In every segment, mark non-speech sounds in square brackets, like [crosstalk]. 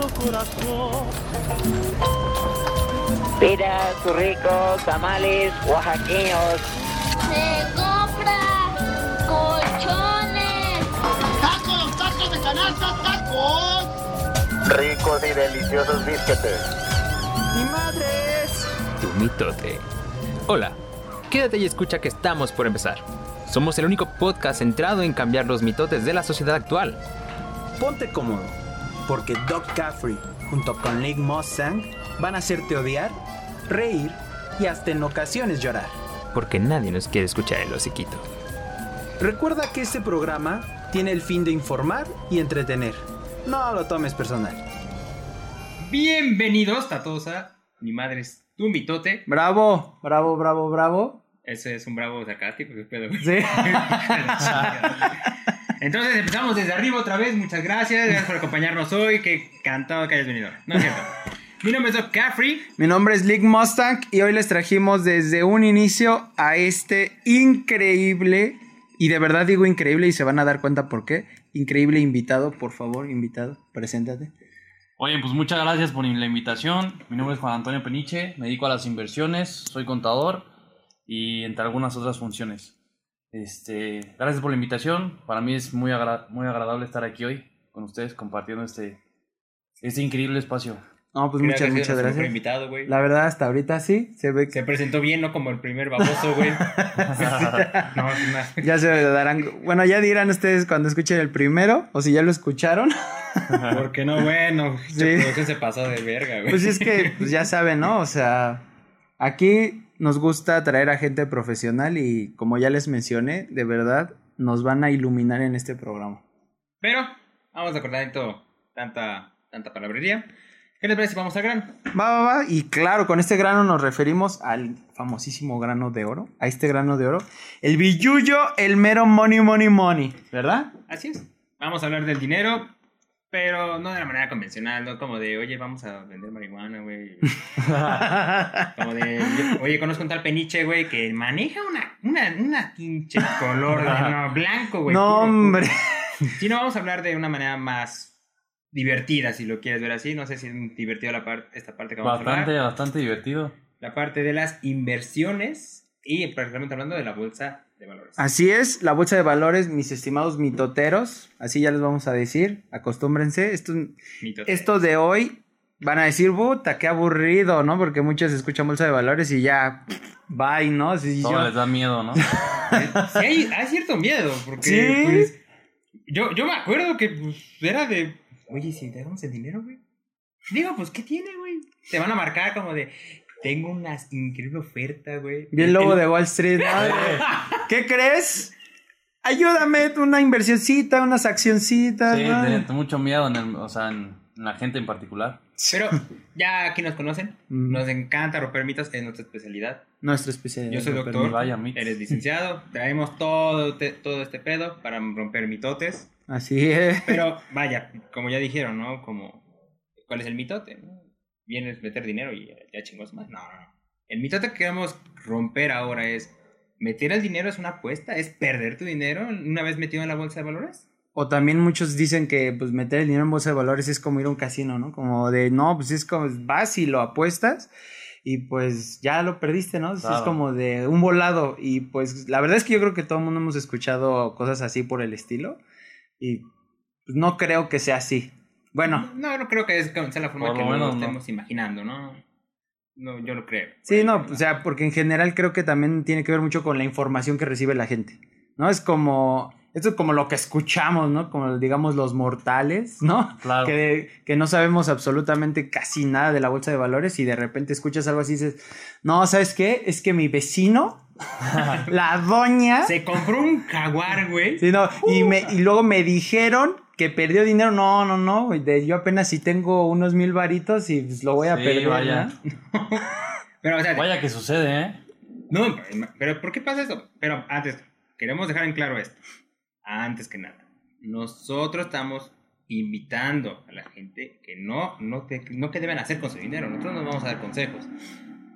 su corazón. Piras, ricos, tamales, oaxaqueños. Se compra colchones. ¡Tacos, tacos de canasta, tacos! Ricos y deliciosos bisquetes. ¡Mi madres! Tu mitote. Hola, quédate y escucha que estamos por empezar. Somos el único podcast centrado en cambiar los mitotes de la sociedad actual. Ponte cómodo, porque Doc Caffrey, junto con Nick Mustang, van a hacerte odiar, reír y hasta en ocasiones llorar. Porque nadie nos quiere escuchar el hociquito. Recuerda que este programa tiene el fin de informar y entretener. No lo tomes personal. Bienvenidos a todos a Mi Madre es tu mitote. Bravo, bravo, bravo, bravo. Ese es un bravo sarcástico, ¿qué pedo? Sí. [laughs] [laughs] Entonces empezamos desde arriba otra vez. Muchas gracias. Gracias por acompañarnos hoy. Qué cantado que hayas venido. No es cierto. Mi nombre es Doc Caffrey. Mi nombre es Lick Mustang y hoy les trajimos desde un inicio a este increíble, y de verdad digo increíble y se van a dar cuenta por qué, increíble invitado, por favor, invitado, preséntate. Oye, pues muchas gracias por la invitación. Mi nombre es Juan Antonio Peniche, me dedico a las inversiones, soy contador y entre algunas otras funciones. Este, gracias por la invitación. Para mí es muy, agra- muy agradable estar aquí hoy con ustedes compartiendo este, este increíble espacio. No, pues Creo muchas, que muchas gracias. invitado, güey. La verdad, hasta ahorita sí, se ve que Se presentó bien, no como el primer baboso, güey. [laughs] [laughs] no, es una- ya se darán, bueno, ya dirán ustedes cuando escuchen el primero, o si ya lo escucharon. [laughs] ¿Por qué no, bueno? Sí. Se pasó de verga, güey. Pues es que, pues ya saben, ¿no? O sea, aquí nos gusta traer a gente profesional y como ya les mencioné, de verdad, nos van a iluminar en este programa. Pero, vamos a cortar esto tanta, tanta palabrería. ¿Qué les parece vamos al grano? Va, va, va. Y claro, con este grano nos referimos al famosísimo grano de oro. A este grano de oro. El billuyo, el mero money, money, money. ¿Verdad? Así es. Vamos a hablar del dinero, pero no de la manera convencional, no como de, oye, vamos a vender marihuana, güey. [laughs] Como de, oye, conozco un tal peniche, güey, que maneja una, una, una pinche color de, no, [laughs] blanco, güey. no, puro, puro. hombre. Si no, vamos a hablar de una manera más divertida, si lo quieres ver así. No sé si es divertido la par- esta parte que vamos a Bastante, hablar. bastante divertido. La parte de las inversiones y prácticamente hablando de la bolsa de valores. Así es, la bolsa de valores, mis estimados mitoteros. Así ya les vamos a decir. Acostúmbrense. Esto, Mito. esto de hoy van a decir, puta, qué aburrido, ¿no? Porque muchos escuchan bolsa de valores y ya, bye, ¿no? Todo yo- les da miedo, ¿no? [laughs] Sí, hay, hay cierto miedo, porque Sí. pues, yo, yo me acuerdo que pues, era de, oye, si te damos el dinero, güey. Digo, pues, ¿qué tiene, güey? Te van a marcar como de, tengo una increíble oferta, güey. Bien lobo El- de Wall Street. ¿no? [laughs] ¿Qué crees? Ayúdame, una inversioncita, unas accioncitas. Sí, ¿no? de- de mucho miedo en, el- o sea, en, en la gente en particular. Pero ya aquí nos conocen, Mm. nos encanta romper mitos, es nuestra especialidad. Nuestra especialidad. Yo soy doctor. Vaya eres licenciado, traemos todo, te- todo este pedo para romper mitotes. Así es. Pero vaya, como ya dijeron, ¿no? Como, ¿cuál es el mitote? no? Vienes a meter dinero y ya, ya chingos más. No, no, no. El mitote que queremos romper ahora es, ¿meter el dinero es una apuesta? ¿Es perder tu dinero una vez metido en la bolsa de valores? O también muchos dicen que pues meter el dinero en bolsa de valores es como ir a un casino, ¿no? Como de, no, pues es como vas y lo apuestas y pues ya lo perdiste, ¿no? Es Claro. como de un volado y pues la verdad es que yo creo que todo el mundo hemos escuchado cosas así por el estilo y pues, no creo que sea así. Bueno, No, no creo que es- sea la forma que lo menos no. estemos imaginando, ¿no? No, yo lo creo. sí, no, o sea, porque en general creo que también tiene que ver mucho con la información que recibe la gente, ¿no? Es como, esto es como lo que escuchamos, ¿no? Como digamos los mortales, ¿no? Claro. que, que no sabemos absolutamente casi nada de la bolsa de valores y de repente escuchas algo así y dices, no, ¿sabes qué? Es que mi vecino, [laughs] la doña, Se compró un jaguar, güey. Sí, no, y, me, y luego me dijeron que perdió dinero, no, no, no, güey, de, yo apenas si tengo unos mil varitos y pues, lo voy a Sí, perder, vaya. ¿no? [laughs] Pero, o sea, Vaya que sucede, ¿eh? No, pero ¿por qué pasa esto? Pero antes, queremos dejar en claro esto. Antes que nada, nosotros estamos invitando a la gente que no, no, te- no que deben hacer con su dinero. Nosotros no vamos a dar consejos.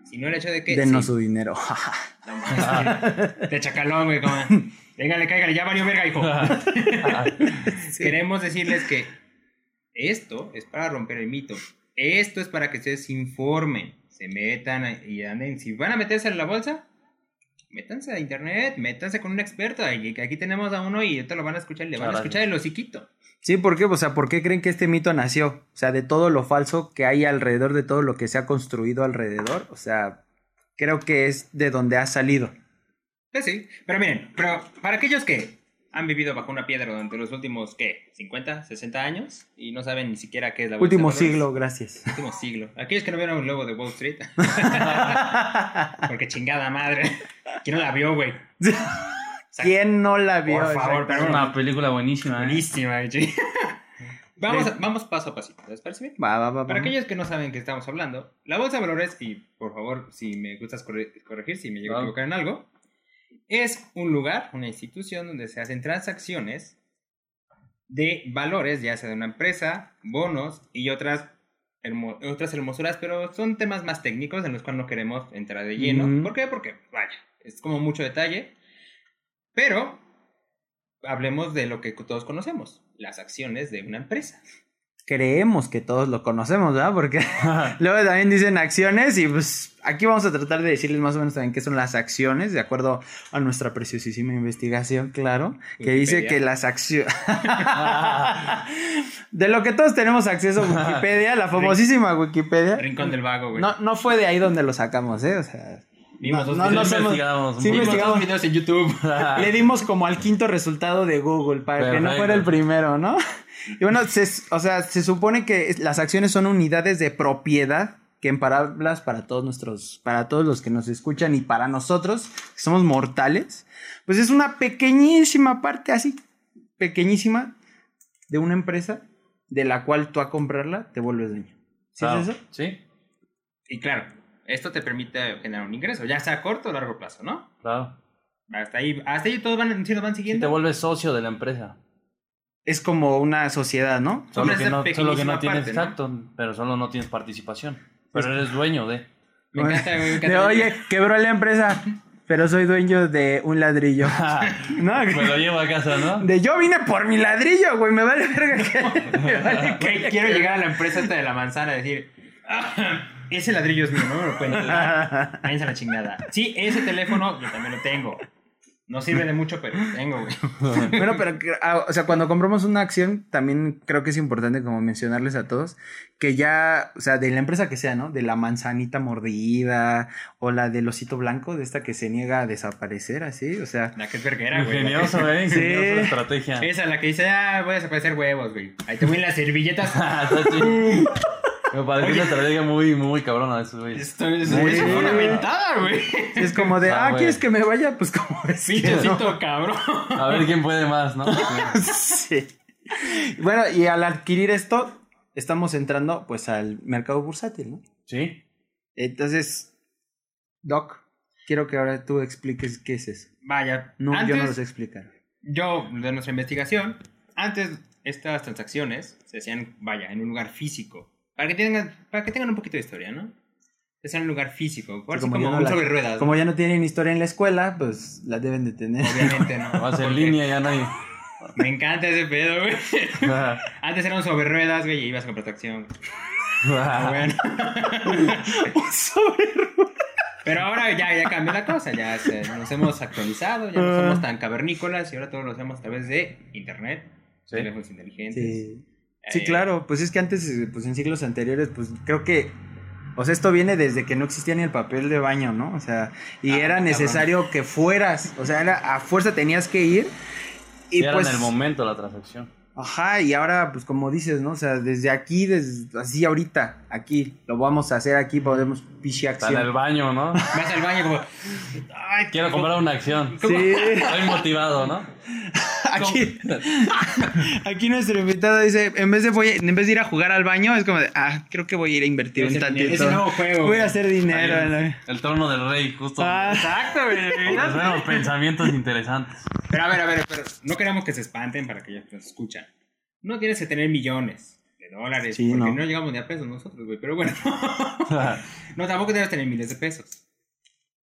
Sino el hecho de que... Denos sí, su dinero. [laughs] no mames, [laughs] Te chacalón, güey. Véngale, cáigale, ya valió verga, hijo. [laughs] Queremos decirles que Esto es para romper el mito. Esto es para que ustedes se informen, se metan y anden. Si van a meterse en la bolsa, métanse a internet, métanse con un experto. Aquí, tenemos a uno y te lo van a escuchar, le van a escuchar el hociquito. Sí, ¿por qué? O sea, ¿por qué creen que este mito nació? O sea, de todo lo falso que hay alrededor de todo lo que se ha construido alrededor. O sea, creo que es de donde ha salido. Pues sí, pero miren, pero para aquellos que han vivido bajo una piedra durante los últimos, ¿qué? ¿50, 60 años? Y no saben ni siquiera qué es la bolsa Último de valores. siglo, gracias. Último siglo. Aquellos que no vieron el logo de Wall Street. [laughs] Porque chingada madre. ¿Quién no la vio, güey? ¿Quién no la vio? Por favor, pero Es una película buenísima. ¿eh? buenísima, güey. [laughs] Vamos, a- vamos paso a pasito, ¿les parece bien? Va, va, va, Para aquellos que no saben qué estamos hablando, la bolsa de valores, y por favor, si me gustas corre- corregir, si me llego a equivocar en algo, es un lugar, una institución donde se hacen transacciones de valores, ya sea de una empresa, bonos y otras, hermo- otras hermosuras, pero son temas más técnicos en los cuales no queremos entrar de lleno. Ujú. ¿Por qué? Porque, vaya, es como mucho detalle, pero hablemos de lo que todos conocemos, las acciones de una empresa. Creemos que todos lo conocemos, ¿verdad? Porque [laughs] luego también dicen acciones y pues aquí vamos a tratar de decirles más o menos también qué son las acciones, de acuerdo a nuestra preciosísima investigación, claro, que dice que las acciones... [laughs] de lo que todos tenemos acceso a Wikipedia, la famosísima Wikipedia. Rincón del vago, güey. No, no fue de ahí donde lo sacamos, ¿eh? O sea... Vimos no, no videos. somos- investigamos sí investigamos. videos en YouTube. Le dimos como al quinto resultado de Google para que no fuera el primero, ¿no? Y bueno, se, o sea, se supone que las acciones son unidades de propiedad que en palabras para todos nuestros, para todos los que nos escuchan y para nosotros, que somos mortales, pues es una pequeñísima parte así, pequeñísima de una empresa de la cual tú a comprarla te vuelves dueño. ¿Sí Claro. es eso? Sí, Y claro, esto te permite generar un ingreso, ya sea a corto o largo plazo, ¿no? claro. Hasta ahí, hasta ahí todos van, nos van Y te siguiendo. vuelves socio de la empresa. Es como una sociedad, ¿no? Solo que, no, solo que pequeñísima no tienes, parte, ¿no? exacto, pero solo no tienes participación. Pero eres dueño de. Me encanta, me encanta. De, oye, quebró la empresa, pero soy dueño de un ladrillo. [laughs] ¿No? Me lo llevo a casa, ¿no? De yo vine por mi ladrillo, güey, me vale verga que... [laughs] me vale [laughs] que- Güey, quiero llegar a la empresa esta de la manzana y decir, "Ah, ese ladrillo es mío, no me lo pueden quitar. Váyanse a la chingada. Sí, ese teléfono yo también lo tengo. No sirve de mucho, pero tengo, güey. [laughs] Bueno, pero, ah, o sea, cuando compramos una acción, también creo que es importante como mencionarles a todos que ya, o sea, de la empresa que sea, ¿no? De la manzanita mordida o la del osito blanco, de esta que se niega a desaparecer, así, o sea... La que es verguera, güey. Ingenioso, ¿eh? Sí. Ingeniosa estrategia. Esa, la que dice, ah, voy a desaparecer huevos, güey. Ahí te voy en las servilletas. [laughs] [laughs] Me parece una estrategia muy, muy cabrona de esos güeyes. Esto es, Muy una mentada, güey. Es como de, Ah, ah. ¿quieres que me vaya? Pues como es que Pinche no. osito, cabrón. A ver quién puede más, ¿no? Sí. Bueno, y al adquirir esto, estamos entrando pues al mercado bursátil, ¿no? Sí. Entonces, Doc, quiero que ahora tú expliques qué es eso. Vaya, No, antes, yo no lo sé explicar. yo, de nuestra investigación, antes estas transacciones se hacían, vaya, en un lugar físico. Para que tengan, para que tengan un poquito de historia, ¿no? Hacían en un lugar físico, por así como, ya no un la- sobre ruedas. como ya no tienen historia en la escuela, pues la deben de tener. Obviamente, ¿no? [laughs] Vas en línea, ya no hay. Me encanta ese pedo, güey. [laughs] Antes eran sobre ruedas, güey, y ibas con protección. [laughs] Bueno. Sobre Pero ahora ya, ya cambió la cosa, ya se- nos hemos actualizado, ya no somos tan cavernícolas y ahora todo lo hacemos a través de internet, Sí. teléfonos inteligentes. Sí. Sí, Eh, claro, pues es que antes, eh, pues en siglos anteriores, pues creo que, o sea, esto viene desde que no existía ni el papel de baño, ¿no? O sea, y Ah, era cabrón. necesario que fueras, o sea, era, a fuerza tenías que ir. Y Y era pues, en el momento la transacción. ajá, y ahora, pues como dices, ¿no? O sea, desde aquí, desde, así ahorita, aquí, lo vamos a hacer aquí, podemos pichi Está en el acción. baño, ¿no? [laughs] Vas al baño como... Ay, Quiero comprar una acción. Sí, Estoy motivado, ¿no? [laughs] [laughs] aquí, [laughs] aquí nuestro invitado dice, en vez de voy, en vez de ir a jugar al baño, es como de, ah, creo que voy a ir a invertir un tantito. ese nuevo juego, Voy a hacer dinero. Ahí, ¿no? El trono del rey, justo. Ah, Exacto, güey. Pensamientos interesantes. Pero a ver, a ver, pero no queremos que se espanten para que ya nos escuchan. No tienes que tener millones de dólares, Sí, porque no. no. llegamos ni a pesos nosotros, güey, pero bueno. [laughs] no, tampoco debes tener miles de pesos.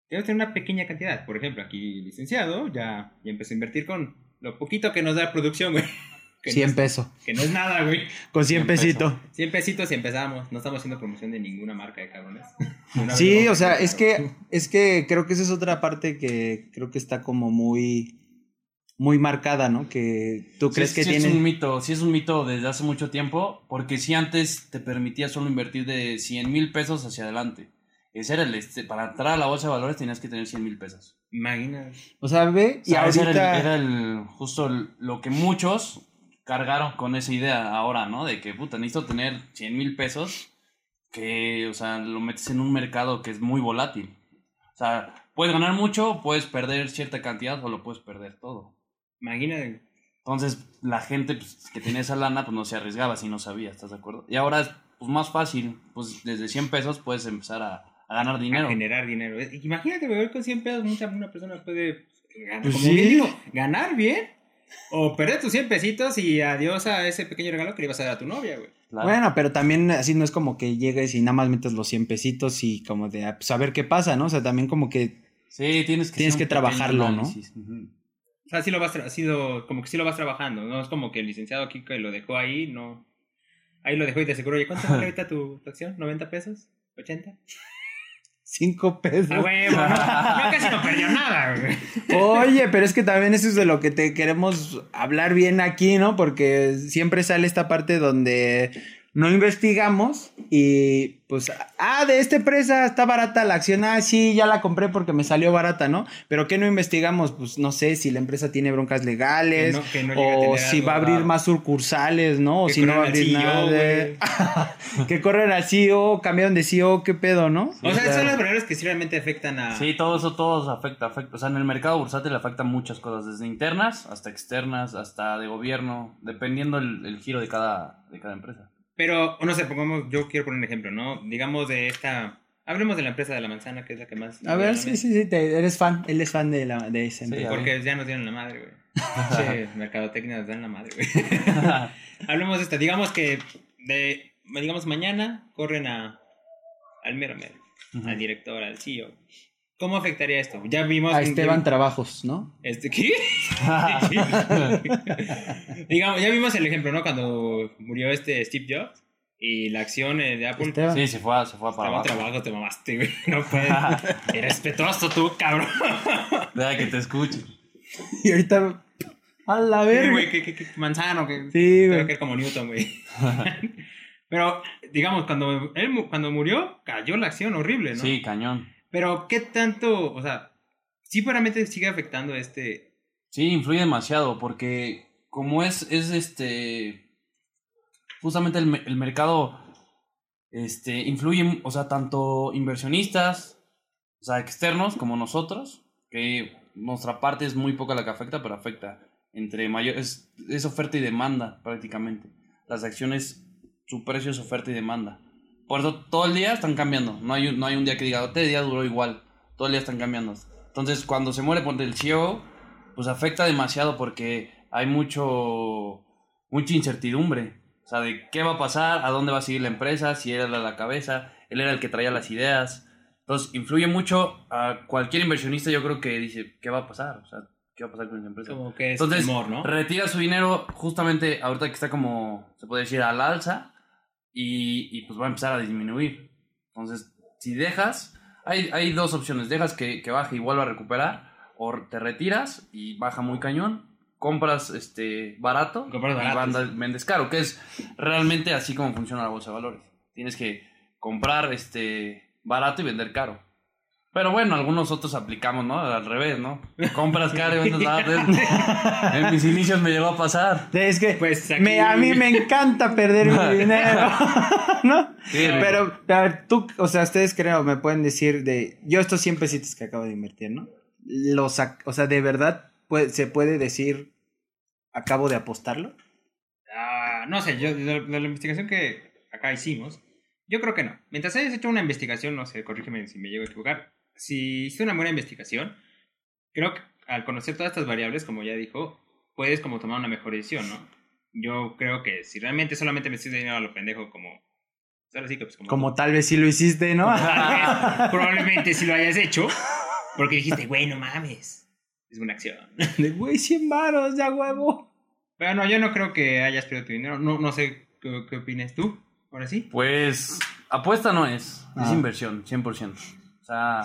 Debes tener una pequeña cantidad. Por ejemplo, aquí licenciado ya, ya empezó a invertir con lo poquito que nos da producción, güey. [laughs] Que 100 no es- pesos. Que no es nada, güey. [laughs] Con 100 100 pesos. pesitos. 100 pesitos y empezamos. No estamos haciendo promoción de ninguna marca de cabrones. [laughs] Sí, o sea, es que, es que creo que esa es otra parte que creo que está como muy, muy marcada, ¿no? Que tú crees sí, que sí tiene... es un mito, sí es un mito desde hace mucho tiempo, porque si antes te permitía solo invertir de 100 mil pesos hacia adelante. Ese era el, este, para entrar a la bolsa de valores tenías que tener 100 mil pesos. Imagina. O sea, ve, O y sea, ese ahorita... era, el, era el- justo el- lo que muchos cargaron con esa idea ahora, ¿no? De que, puta, necesito tener 100 mil pesos que, o sea, lo metes en un mercado que es muy volátil. O sea, puedes ganar mucho, puedes perder cierta cantidad o lo puedes perder todo. Imagina. Entonces, la gente pues, que tenía esa lana, pues no se arriesgaba si no sabía, ¿estás de acuerdo? Y ahora es pues, más fácil, pues desde 100 pesos puedes empezar a, a ganar dinero. A generar dinero. Eh, Imagínate, güey, con 100 pesos mucha, una persona puede ganar, Pues como sí. bien digo, ganar bien o perder tus 100 pesitos y adiós a ese pequeño regalo que le ibas a dar a tu novia, güey. Claro. Bueno, pero también así no es como que llegues y nada más metes los 100 pesitos y como de ah, pues, a ver qué pasa, ¿no? O sea, también como que sí, tienes que, tienes que trabajarlo, ¿no? Ujú. O sea, sí lo vas, ha sido como que sí lo vas trabajando, no es como que el licenciado aquí que lo dejó ahí, no. Ahí lo dejó y te aseguro, oye, ¿cuánto vale ahorita tu, tu acción? ¿90 pesos? ¿80? 5 pesos. Ah, huevo, [laughs] no, no, casi no perdió nada, güey. Oye, pero es que también eso es de lo que te queremos hablar bien aquí, ¿no? Porque siempre sale esta parte donde no investigamos y pues, ah, de esta empresa está barata la acción, ah, sí, ya la compré porque me salió barata, ¿no? Pero ¿qué no investigamos? Pues no sé si la empresa tiene broncas legales Que no- que o si va a abrir más sucursales, ¿no? O Que si no va a abrir CEO, nada. [laughs] que corren al CEO, cambiaron de CEO, ¿qué pedo, no? O sea, son las variables que sí realmente afectan a... Sí, todo eso, todo afecta, afecta. O sea, en el mercado bursátil afecta muchas cosas, desde internas hasta externas, hasta de gobierno, dependiendo el, el giro de cada, de cada empresa. Pero, no sé, pongamos, yo quiero poner un ejemplo, ¿no? Digamos de esta... Hablemos de la empresa de la manzana, que es la que más... A ver, sí, sí, sí, te- eres fan, él es fan de, la, de esa empresa. Porque ya nos dieron la madre, güey. [laughs] Sí, mercadotecnia nos dan la madre, güey. [laughs] [laughs] Hablemos de esta. Digamos que de, digamos mañana corren a al mero mero, Ujú. al director, al CEO. ¿Cómo afectaría esto? Ya vimos A Esteban Trabajos, ¿no? Este, ¿qué? [laughs] digamos, ya vimos el ejemplo, ¿no? Cuando murió este Steve Jobs y la acción eh, de Apple. Esteban. Sí, se fue, a- se fue a para Estaba abajo. trabajo, te mamaste, güey. No puedes. [laughs] Irrespetuoso tú, cabrón. Deja que te escuche. Y ahorita. A la Sí, verga. güey, que, que- que manzano, que Sí, creo güey. que es como Newton, güey. [laughs] Pero, digamos, cuando él cuando murió, cayó la acción horrible, ¿no? Sí, cañón. Pero, ¿qué tanto, o sea, sí realmente sigue afectando este... Sí, influye demasiado porque como es, es este, justamente el, el mercado, este, influye, o sea, tanto inversionistas, o sea, externos como nosotros, que nuestra parte es muy poca la que afecta, pero afecta entre mayor, es oferta y demanda prácticamente. Las acciones, su precio es oferta y demanda. Por eso todo el día están cambiando. No hay, un- no hay un día que diga, este día duró igual. Todo el día están cambiando. Entonces, cuando se muere ponte el CEO, pues afecta demasiado porque hay mucho, mucha incertidumbre. O sea, de qué va a pasar, a dónde va a seguir la empresa, si él era la cabeza, él era el que traía las ideas. Entonces, influye mucho a cualquier inversionista, yo creo que dice, ¿qué va a pasar? O sea, ¿qué va a pasar con esa empresa? Como que es Entonces, temor, ¿no? retira su dinero justamente ahorita que está como, se puede decir, al alza y, y, pues va a empezar a disminuir. Entonces, si dejas, hay, hay dos opciones. Dejas que, que baje y vuelva a recuperar o te retiras y baja muy cañón. Compras este barato Compras y banda- vendes caro, que es realmente así como funciona la bolsa de valores. Tienes que comprar este barato y vender caro. Pero bueno, algunos otros aplicamos, ¿no? Al revés, ¿no? Compras caro y vendes barato. En mis inicios me llegó a pasar. Es que Pues aquí- me, a mí me encanta perder mi [laughs] dinero, [laughs] ¿no? Sí, Pero, a ver, tú, o sea, ustedes creo, me pueden decir de, yo estos 100 pesitos que acabo de invertir, ¿no? Los, o sea, de verdad, puede- se puede decir, acabo de apostarlo. Ah, no sé, yo de, de la investigación que acá hicimos, yo creo que no. Mientras hayas hecho una investigación, no sé, corrígeme si me llego a equivocar, si hiciste una buena investigación, creo que al conocer todas estas variables, como ya dijo, puedes como tomar una mejor decisión, ¿no? Yo creo que si realmente solamente me de dinero a lo pendejo como... sí que pues como... Como tal vez sí lo hiciste, ¿no? Tal vez, [laughs] probablemente si lo hayas hecho, porque dijiste, güey, no mames, es una acción. [laughs] De güey, 100 varos, ya huevo. Pero no, yo no creo que hayas perdido tu dinero. No, no sé qué, qué opinas tú. Ahora sí. Pues apuesta no es, es Ah. inversión, 100%. O sea,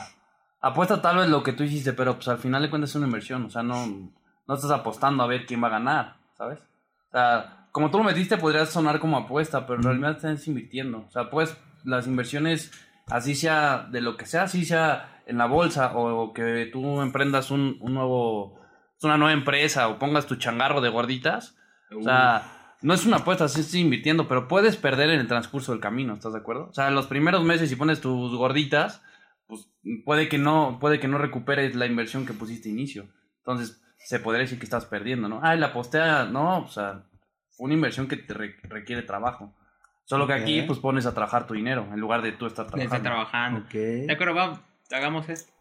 apuesta tal vez lo que tú hiciste, pero pues al final de cuentas es una inversión. O sea, no, no estás apostando a ver quién va a ganar, ¿sabes? O sea, como tú lo metiste podría sonar como apuesta, pero en realidad estás invirtiendo. O sea, pues las inversiones, así sea de lo que sea, así sea en la bolsa o que tú emprendas un, un nuevo, una nueva empresa o pongas tu changarro de gorditas. O sea, no es una apuesta, sí estoy invirtiendo, pero puedes perder en el transcurso del camino, ¿estás de acuerdo? O sea, en los primeros meses si pones tus gorditas, puede que no, puede que no recuperes la inversión que pusiste inicio. Entonces, se podría decir que estás perdiendo, ¿no? Ay, la aposté a... No, o sea, fue una inversión que te re- requiere trabajo. Solo que aquí, pues pones a trabajar tu dinero en lugar de tú estar Está trabajando. trabajando. Ok. De acuerdo, va, hagamos esto.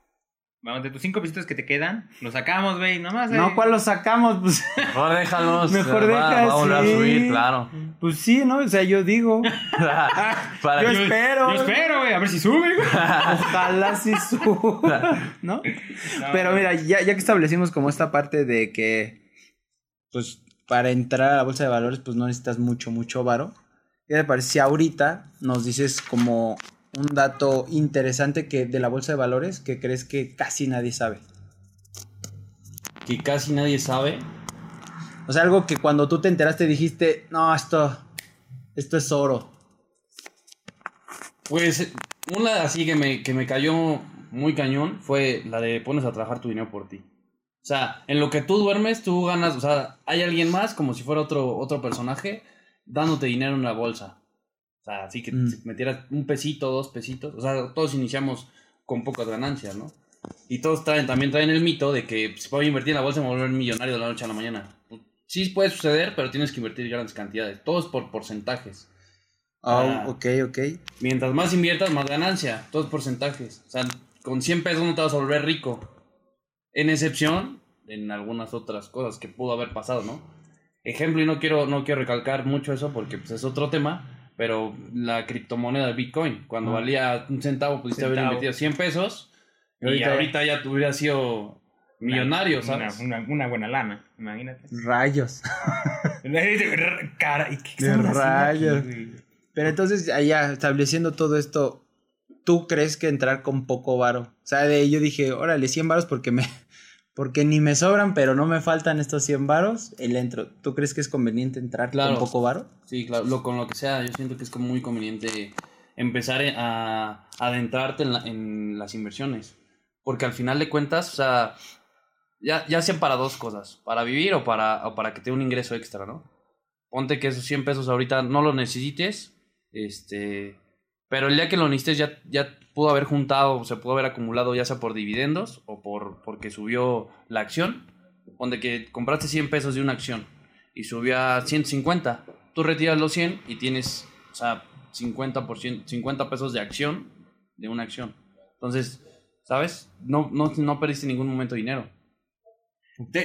Vamos, de tus cinco pesitos que te quedan, los sacamos, güey, nomás. No, eh. ¿cuál lo sacamos? Pues, Mejor déjalos. [laughs] Mejor va, deja va a volver así. a subir, claro. pues sí, ¿no? O sea, yo digo. [laughs] Para yo que- espero. Yo espero, güey, a ver si sube, güey. [laughs] Ojalá sí suba. ¿No? Pero mira, ya, ya que establecimos como esta parte de que, pues, para entrar a la bolsa de valores, pues no necesitas mucho, mucho varo. ¿Qué te parece si ahorita nos dices como un dato interesante que de la bolsa de valores que crees que casi nadie sabe? que casi nadie sabe. O sea, algo que cuando tú te enteraste dijiste, no, esto, esto es oro. Pues una así que me, que me cayó muy cañón fue la de pones a trabajar tu dinero por ti. O sea, en lo que tú duermes, tú ganas, o sea, hay alguien más, como si fuera otro, otro personaje, dándote dinero en la bolsa. Sea, así que Mm. si metieras un pesito, dos pesitos. O sea, todos iniciamos con pocas ganancias, ¿no? Y todos traen, también traen el mito de que si voy a invertir en la bolsa a volver millonario de la noche a la mañana. Pues, sí puede suceder, pero tienes que invertir grandes cantidades. Todo es por porcentajes. Ah, Ah. ok, ok. Mientras más inviertas, más ganancia. Todos porcentajes. O sea, con 100 pesos no te vas a volver rico. En excepción, en algunas otras cosas que pudo haber pasado, ¿no? Ejemplo, y no quiero, no quiero recalcar mucho eso porque pues, es otro tema, pero la criptomoneda de Bitcoin, cuando valía un centavo, pudiste haber Centavo. invertido 100 pesos Y y ahorita- ya tú hubieras sido millonario, Una- ¿sabes? Una, buena lana, imagínate. Rayos. [laughs] Cara, ¿y qué De aquí, rayos. Pero entonces, allá, estableciendo todo esto, ¿tú crees que entrar con poco varo? O sea, de yo dije, órale, 100 varos porque me... Porque ni me sobran, pero no me faltan estos 100 varos, el entro. ¿Tú crees que es conveniente entrar Claro. con poco varo? Sí, claro, lo, con lo que sea, yo siento que es como muy conveniente empezar a, a adentrarte en, la- en las inversiones. Porque al final de cuentas, o sea, ya, ya sea para dos cosas, para vivir o para, o para que te dé un ingreso extra, ¿no? Ponte que esos 100 pesos ahorita no los necesites, este, pero el día que lo necesites ya, ya pudo haber juntado, se pudo haber acumulado ya sea por dividendos o por porque subió la acción. Ponte que compraste 100 pesos de una acción y subió a 150. Tú retiras los 100 y tienes, o sea, 50%, 50 pesos de acción de una acción. Entonces, ¿sabes? No, no, no perdiste ningún momento dinero.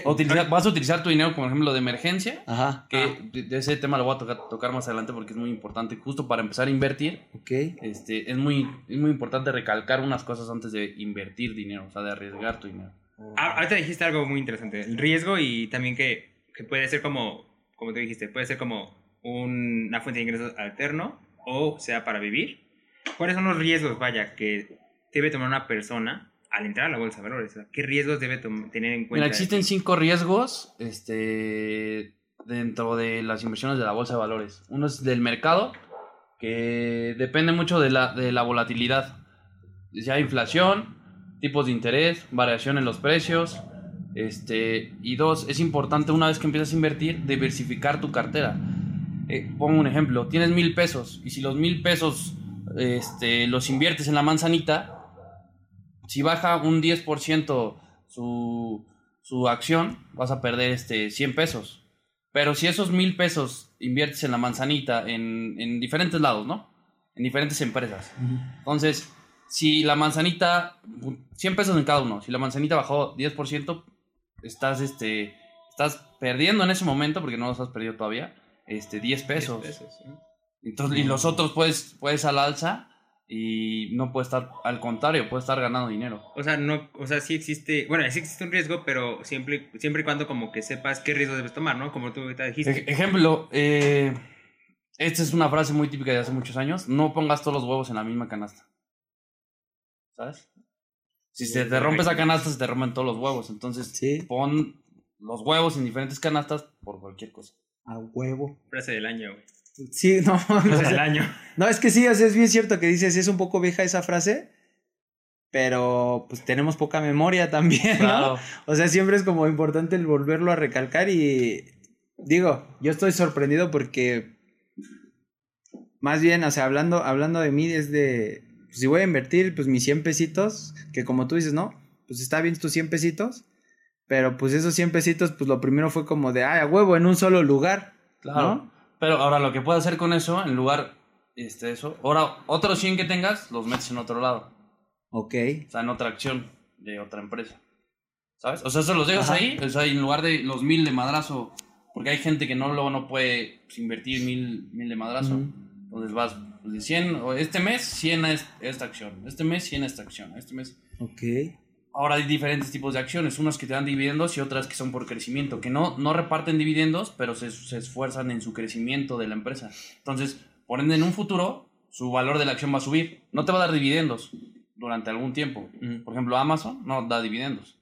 Utiliza- vas a utilizar tu dinero como ejemplo de emergencia, Ajá. que de, de ese tema lo voy a tocar, tocar más adelante porque es muy importante. Justo para empezar a invertir, Ok. este, es, muy, es muy importante recalcar unas cosas antes de invertir dinero, o sea, de arriesgar tu dinero. Ah, Ahorita dijiste algo muy interesante, el riesgo y también que, que puede ser como, como tú dijiste, puede ser como un- una fuente de ingresos alterno o sea para vivir. ¿Cuáles son los riesgos, vaya, que debe tomar una persona al entrar a la bolsa de valores? ¿Qué riesgos debe tener en cuenta? Mira, existen cinco riesgos este, dentro de las inversiones de la bolsa de valores. Uno es del mercado, que depende mucho de la, de la volatilidad. Ya inflación, tipos de interés, variación en los precios. Este, y dos, es importante una vez que empiezas a invertir, diversificar tu cartera. Eh, pongo un ejemplo, tienes mil pesos y si los mil pesos este, los inviertes en la manzanita, si baja un 10% su, su acción, vas a perder este 100 pesos. Pero si esos mil pesos inviertes en la manzanita en, en diferentes lados, ¿no? En diferentes empresas. Entonces, si la manzanita, 100 pesos en cada uno, si la manzanita bajó 10%, estás, este, estás perdiendo en ese momento, porque no los has perdido todavía, este, 10 pesos. pesos, ¿sí? Entonces, y los otros puedes, puedes al alza y no puede estar, al contrario, puede estar ganando dinero. O sea, no, o sea, sí existe, bueno, sí existe un riesgo, pero siempre, siempre y cuando como que sepas qué riesgo debes tomar, ¿no? Como tú ahorita dijiste. Ej- ejemplo, eh, esta es una frase muy típica de hace muchos años, no pongas todos los huevos en la misma canasta. ¿Sabes? Si se te rompe esa canasta, se te rompen todos los huevos. Entonces, Sí. pon los huevos en diferentes canastas por cualquier cosa. A huevo. Frase del año, güey. Sí, [laughs] no. o Frase sea, del año. No, es que sí, o sea, es bien cierto que dices, es un poco vieja esa frase, pero pues tenemos poca memoria [laughs] también, ¿no? Claro. O sea, siempre es como importante el volverlo a recalcar y digo, yo estoy sorprendido porque más bien, o sea, hablando, hablando de mí es de, pues, si voy a invertir, pues mis 100 pesitos, que como tú dices, ¿no? Pues está bien tus 100 pesitos, pero pues esos 100 pesitos, pues lo primero fue como de, ay, a huevo, en un solo lugar, Claro. ¿no? Pero ahora lo que puedes hacer con eso, en lugar este, eso, ahora otros 100 que tengas, los metes en otro lado. Ok. O sea, en otra acción de otra empresa. ¿Sabes? O sea, eso los dejas Ajá. ahí. O sea, en lugar de los mil de madrazo. Porque hay gente que no luego no puede pues, invertir mil, mil de madrazo. Entonces vas pues, de 100, o este mes 100 a es- esta acción. Este mes 100 a esta acción. Este mes. Ok. Ahora hay diferentes tipos de acciones. Unas que te dan dividendos y otras que son por crecimiento. Que no, no reparten dividendos, pero se, se esfuerzan en su crecimiento de la empresa. Entonces, por ende, en un futuro, su valor de la acción va a subir. No te va a dar dividendos durante algún tiempo. Por ejemplo, Amazon no da dividendos.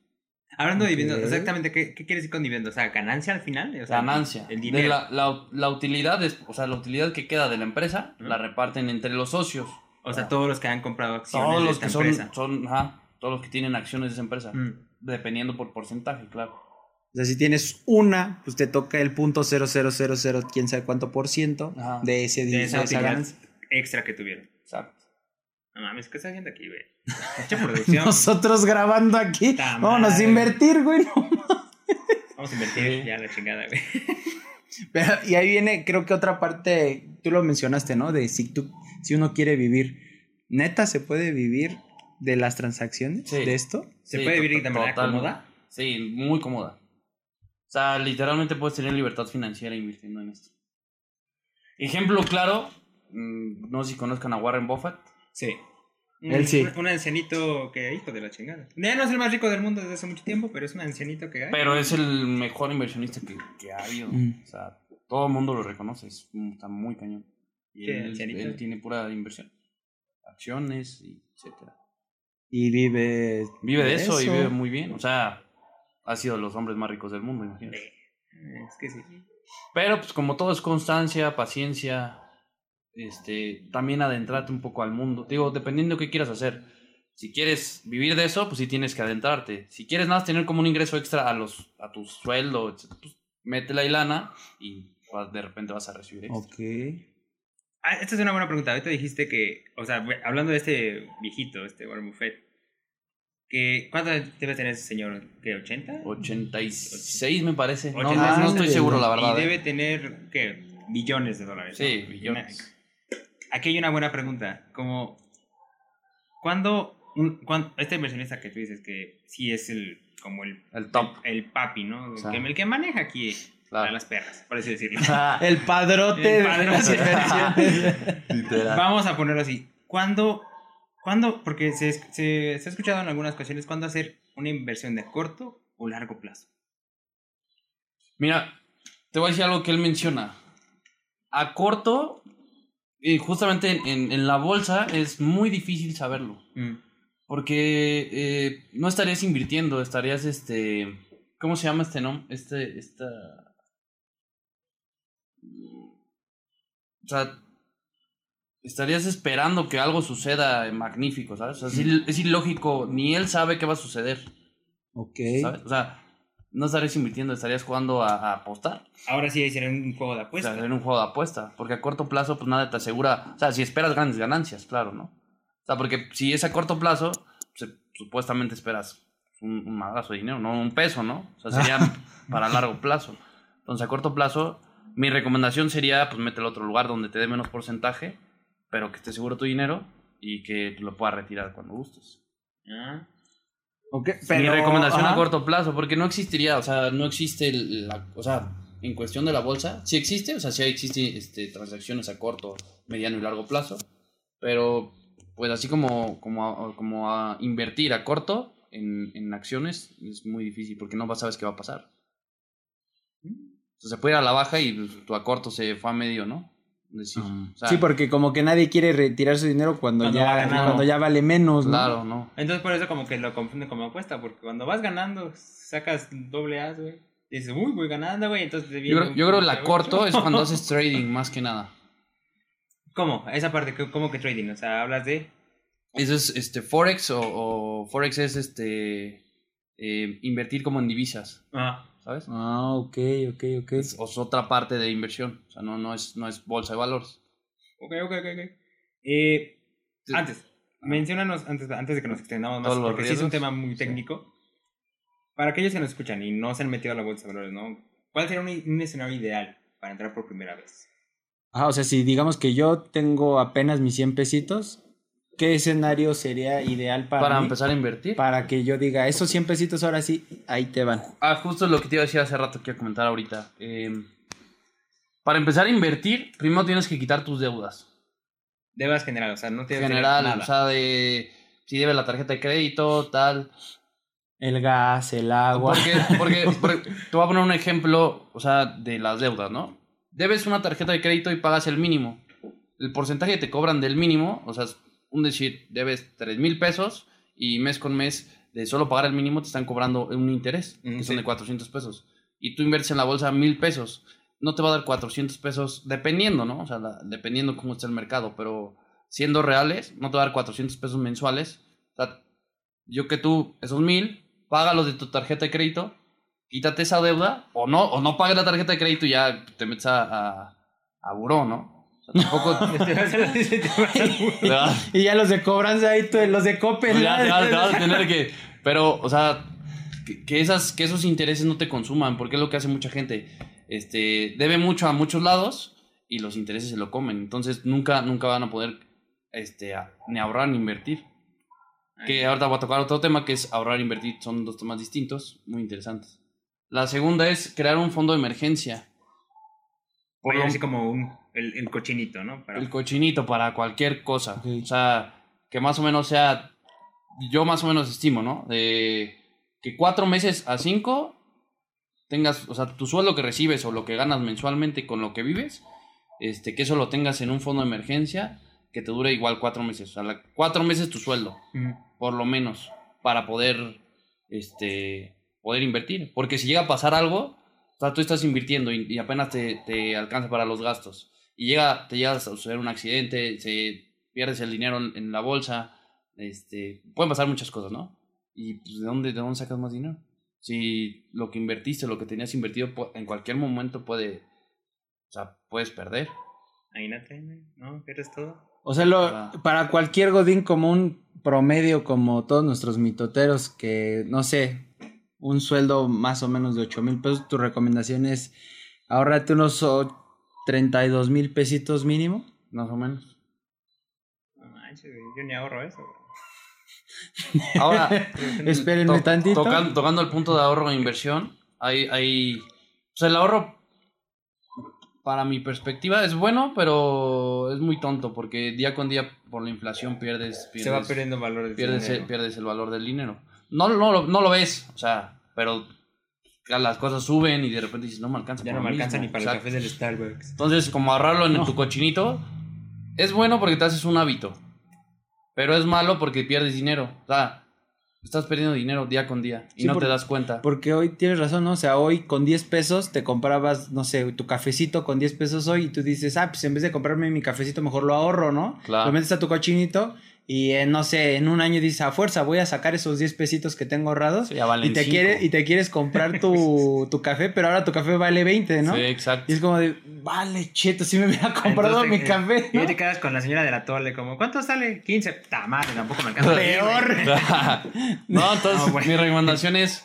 Hablando de dividendos, exactamente, ¿qué, ¿qué quieres decir con dividendos? O sea, ganancia al final. O sea, Ganancia. El De dinero. la, la- la utilidad, es, o sea, la utilidad que queda de la empresa, la reparten entre los socios. O sea, todos los que han comprado acciones Todos de los esta que son, empresa. son ajá, todos los que tienen acciones de esa empresa. Mm. Dependiendo por porcentaje, claro. O sea, si tienes una, pues te toca el punto cero cero cero cero, quién sabe cuánto por ciento Ajá. de ese De esa esa ganancia. extra que tuvieron. Exacto. No mames, ¿qué está haciendo aquí, güey? [laughs] Mucha producción. Nosotros grabando aquí, vámonos a invertir, güey. no. Vamos a invertir ya la chingada, güey. [laughs] Pero- y ahí viene, creo que otra parte, tú lo mencionaste, ¿no? De si tú, si uno quiere vivir, neta, ¿se puede vivir de las transacciones Sí. de esto? ¿Se Sí, puede vivir de manera cómoda? Sí, muy cómoda. O sea, literalmente puedes tener libertad financiera invirtiendo en esto. Ejemplo claro, mm, no sé si conozcan a Warren Buffett. Sí. Él sí. Un, un ancianito que, hijo de la chingada. Ya no es el más rico del mundo desde hace mucho tiempo, pero es un ancianito que hay. Pero es el mejor inversionista que, que ha habido. Mm. O sea, todo el mundo lo reconoce. es- está muy cañón. Y ¿Qué, él, ancianito? él tiene pura inversión. Acciones, etcétera. Y vive... Vive de eso, y vive muy bien. O sea, ha sido de los hombres más ricos del mundo, imagínate. Eh, Es que sí. Pero pues como todo es constancia, paciencia, este, también adentrarte un poco al mundo. Digo, dependiendo de qué quieras hacer. Si quieres vivir de eso, pues sí tienes que adentrarte. Si quieres nada más tener como un ingreso extra a los a tu sueldo, pues métela ahí lana y pues, de repente vas a recibir extra. Ok. Ah, esta es una buena pregunta. Ahorita dijiste que, o sea, hablando de este viejito, este Warren Buffett, que ¿cuánto debe tener ese señor? ¿Qué, 80? 86 me parece. No, 86. no, no estoy seguro, la Y verdad. debe ¿eh? tener, ¿qué? Billones de dólares. Sí, ¿no? billones. Aquí hay una buena pregunta. Como, ¿cuándo, un, cuán- este inversionista que tú dices que sí es el, como el, El top. el, el papi, ¿no? El, Sí. que, el que maneja aquí Claro. a las perras, por así decirlo. [laughs] El padrote El de padrote. las. Vamos a ponerlo así. ¿Cuándo, cuándo porque se, se, se ha escuchado en algunas ocasiones, ¿cuándo hacer una inversión de corto o largo plazo? Mira, te voy a decir algo que él menciona. A corto, y justamente en, en- en la bolsa es muy difícil saberlo. Porque eh, no estarías invirtiendo, estarías este. ¿Cómo se llama este nombre? Este. Esta. O sea. Estarías esperando que algo suceda magnífico, ¿sabes? O sea, es, il- es ilógico, ni él sabe qué va a suceder, Ok. ¿sabes? O sea, no estarías invirtiendo, estarías jugando a, a apostar. Ahora sí sería un juego de O apuestas. sea, en un juego de apuesta. Porque a corto plazo, pues nada te asegura. O sea, si esperas grandes ganancias, claro, ¿no? O sea, porque si es a corto plazo, supuestamente esperas un, un madrazo de dinero, no un peso, ¿no? O sea, sería [laughs] para largo plazo. Entonces, a corto plazo, mi recomendación sería, pues, mételo a otro lugar donde te dé menos porcentaje, pero que esté seguro tu dinero y que lo puedas retirar cuando gustes. Ah. Ok, mi recomendación ajá. a corto plazo, porque no existiría, o sea, no existe la, o sea, en cuestión de la bolsa, sí existe, o sea, sí existe este, transacciones a corto, mediano y largo plazo, pero pues así como, como, a, como a invertir a corto en, en acciones es muy difícil porque no vas- sabes qué va a pasar. O sea, se puede ir a la baja y pues, tu a corto se fue a medio, ¿no? Es decir, o sea, sí, porque como que nadie quiere retirar su dinero cuando, Cuando ya, va ganando. cuando ya vale menos, ¿no? Claro, no. Entonces por eso como que lo confunde como apuesta, porque cuando vas ganando, sacas doble as, güey. Dices, uy, voy ganando, güey, entonces te Yo viene creo, un yo creo la corto es cuando haces trading más que nada. [laughs] ¿Cómo? Esa parte, ¿cómo que trading? O sea, hablas de... Eso es este Forex o, o Forex es este eh, invertir como en divisas, Ah, ¿sabes? Ah, ok, ok, ok. Es, o es otra parte de inversión. O sea, no, no, es, no es bolsa de valores. ok, ok, ok. ok. Eh, Sí. antes, menciónanos, antes, antes de que nos extendamos más, Todos porque sí es un tema muy técnico. Para aquellos que nos escuchan y no se han metido a la bolsa de valores, ¿no? ¿Cuál sería un, un escenario ideal para entrar por primera vez? Ah, o sea, si digamos que yo tengo apenas mis 100 pesitos, ¿qué escenario sería ideal para, Para mí? empezar a invertir. Para que yo diga, esos 100 pesitos ahora sí, ahí te van. Ah, justo lo que te iba a decir hace rato que iba a comentar ahorita. Eh, para empezar a invertir, primero tienes que quitar tus deudas. Debas general, o sea, no En tienes que general, nada. o sea, de si debes la tarjeta de crédito, tal. El gas, el agua. Porque, [laughs] porque, porque te voy a poner un ejemplo, o sea, de las deudas, ¿no? Debes una tarjeta de crédito y pagas el mínimo. El porcentaje que te cobran del mínimo, o sea, un decir, debes 3 mil pesos y mes con mes de solo pagar el mínimo te están cobrando un interés, Mm, que sí. son de 400 pesos. Y tú inviertes en la bolsa mil pesos. No te va a dar 400 pesos, dependiendo, ¿no? O sea, la- dependiendo cómo está el mercado, pero siendo reales, no te va a dar 400 pesos mensuales. O sea, yo que tú, esos mil, págalos de tu tarjeta de crédito, quítate esa deuda, o no, o no pagues la tarjeta de crédito y ya te metes a, a, a buró, ¿no? Tampoco... [laughs] Y ya los de cobranza ahí, los de Coppel. Pues ya, ya, te vas a [laughs] tener que... Pero, o sea, que, que esas, que esos intereses no te consuman, porque es lo que hace mucha gente. Este, debe mucho a muchos lados y los intereses se lo comen. Entonces, nunca, nunca van a poder este, a- ni ahorrar ni invertir. Que ahorita voy a tocar otro tema que es ahorrar e invertir. Son dos temas distintos, muy interesantes. La segunda es crear un fondo de emergencia. Por Oye, lo- así como un, el, el cochinito, ¿no? Para- el cochinito para cualquier cosa. O sea, que más o menos sea, yo más o menos estimo, ¿no? De que cuatro meses a cinco tengas, o sea, tu sueldo que recibes o lo que ganas mensualmente con lo que vives, este, que eso lo tengas en un fondo de emergencia que te dure igual cuatro meses. O sea, la- cuatro meses tu sueldo, por lo menos, para poder, este, poder invertir. Porque si llega a pasar algo, o sea, tú estás invirtiendo y, y apenas te, te alcanza para los gastos. Y llega, te llega a suceder un accidente, se pierdes el dinero en, la bolsa, este, pueden pasar muchas cosas, ¿no? Y pues, ¿de dónde, de dónde sacas más dinero? Si lo que invertiste, lo que tenías invertido, en cualquier momento puede, o sea, puedes perder. Ahí no te, ¿no? ¿Pierdes todo? O sea, lo- Ah. para cualquier godín como un promedio, como todos nuestros mitoteros, que no sé, un sueldo más o menos de 8 mil pesos, tu recomendación es ahorrate unos o- 32 mil pesitos mínimo. Más o menos. No manches, yo ni ahorro eso, güey. [laughs] Ahora, [laughs] Espérenme To- tantito. tocan- tocando el punto de ahorro e inversión, hay, hay, o sea, el ahorro, para mi perspectiva, es bueno, pero es muy tonto, porque día con día, por la inflación, pierdes, pierdes, Se va perdiendo valor del pierdes, dinero. el, pierdes el valor del dinero. No, no, lo- no lo ves, o sea, pero las cosas suben y de repente dices, no me alcanza. Ya no me alcanza mismo". ni para el café del Starbucks. Entonces, como ahorrarlo en tu cochinito, es bueno porque te haces un hábito. Pero es malo porque pierdes dinero. O sea, estás perdiendo dinero día con día y Sí, no por- te das cuenta. Porque hoy tienes razón, ¿no? O sea, hoy con 10 pesos te comprabas, no sé, tu cafecito con 10 pesos hoy y tú dices, ah, pues en vez de comprarme mi cafecito, mejor lo ahorro, ¿no? Claro. Lo metes a tu cochinito y, eh, no sé, en un año dices, a fuerza, voy a sacar esos 10 pesitos que tengo ahorrados. Sí, ya valen y, te cinco. quiere, y te quieres comprar tu, [laughs] tu café, pero ahora tu café vale 20, ¿no? Sí, exacto. Y es como de, vale, cheto, si me hubiera comprado Entonces, mi eh, café. Y ¿no? ahí te quedas con la señora de la tole, como, ¿cuánto sale? 15. Ta madre, tampoco me alcanza. [laughs] Peor. [laughs] no, entonces No, bueno. mi recomendación es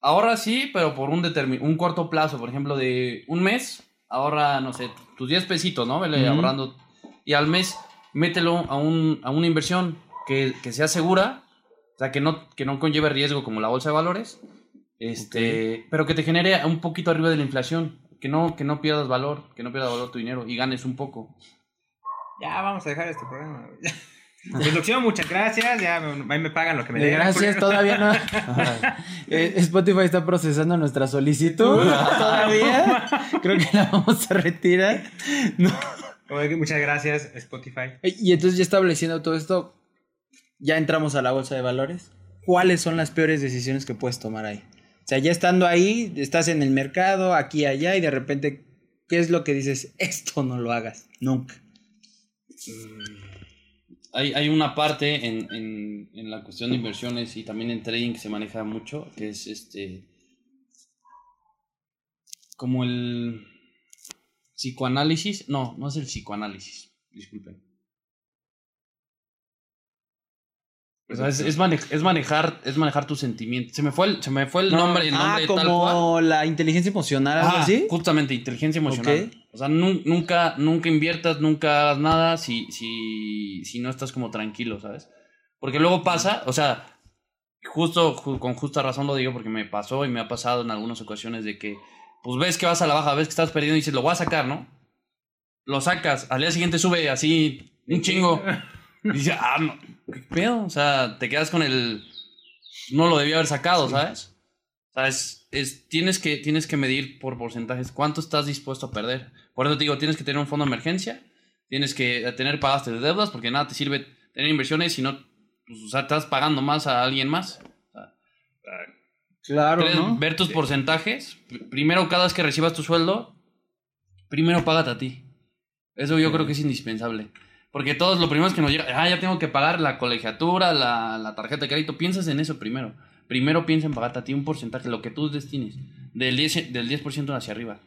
ahorra sí, pero por un determin un corto plazo, por ejemplo, de un mes, ahorra, no sé, tus 10 pesitos, ¿no? Vele ahorrando. Y al mes, mételo a, un, a una inversión que, que sea segura, o sea, que no, que no conlleve riesgo como la bolsa de valores, este, pero que te genere un poquito arriba de la inflación, que no, que no pierdas valor, que no pierdas valor tu dinero y ganes un poco. Ya, vamos a dejar este programa. Producción, [laughs] muchas gracias. Ya me, ahí me pagan lo que me De den. gracias, todavía no. [laughs] [laughs] Eh, Spotify está procesando nuestra solicitud. Todavía. Creo que la vamos a retirar. No. Oye, Muchas gracias, Spotify. Y entonces ya estableciendo todo esto, ya entramos a la bolsa de valores. ¿Cuáles son las peores decisiones que puedes tomar ahí? O sea, ya estando ahí, estás en el mercado, aquí y allá, y de repente, ¿qué es lo que dices? Esto no lo hagas, nunca. Hay, hay una parte en, en, en la cuestión de inversiones y también en trading que se maneja mucho, que es este. como el psicoanálisis. No, no es el psicoanálisis. Disculpen. O sea, es, es, mane- es manejar, es manejar tus sentimientos. Se me fue el, se me fue el nombre, el ah, nombre tal cual. como la inteligencia emocional, algo así. Justamente, inteligencia emocional. O sea, nu- nunca, nunca inviertas, nunca hagas nada si, si, si no estás como tranquilo, ¿sabes? Porque luego pasa, o sea, justo, ju- con justa razón lo digo porque me pasó y me ha pasado en algunas ocasiones de que, pues ves que vas a la baja, ves que estás perdiendo y dices, lo voy a sacar, ¿no? Lo sacas, al día siguiente sube así un chingo. [laughs] Y dices, ah, no, ¿qué pedo? O sea, te quedas con el, no lo debía haber sacado, ¿sabes? O sea, es, es- tienes, que, tienes que medir por porcentajes cuánto estás dispuesto a perder. Por eso te digo, tienes que tener un fondo de emergencia, tienes que tener pagaste de deudas, porque nada te sirve tener inversiones si no, pues, o sea, estás pagando más a alguien más. O sea, Claro, ¿no? Ver tus porcentajes. Pr- Primero, cada vez que recibas tu sueldo, primero págate a ti. Eso yo creo que es indispensable. Porque todos lo primero es que nos llega, ah, ya tengo que pagar la colegiatura, la, la tarjeta de crédito. Piensas en eso primero. Primero piensa en pagarte a ti un porcentaje, lo que tú destines, del 10%, del 10 hacia arriba.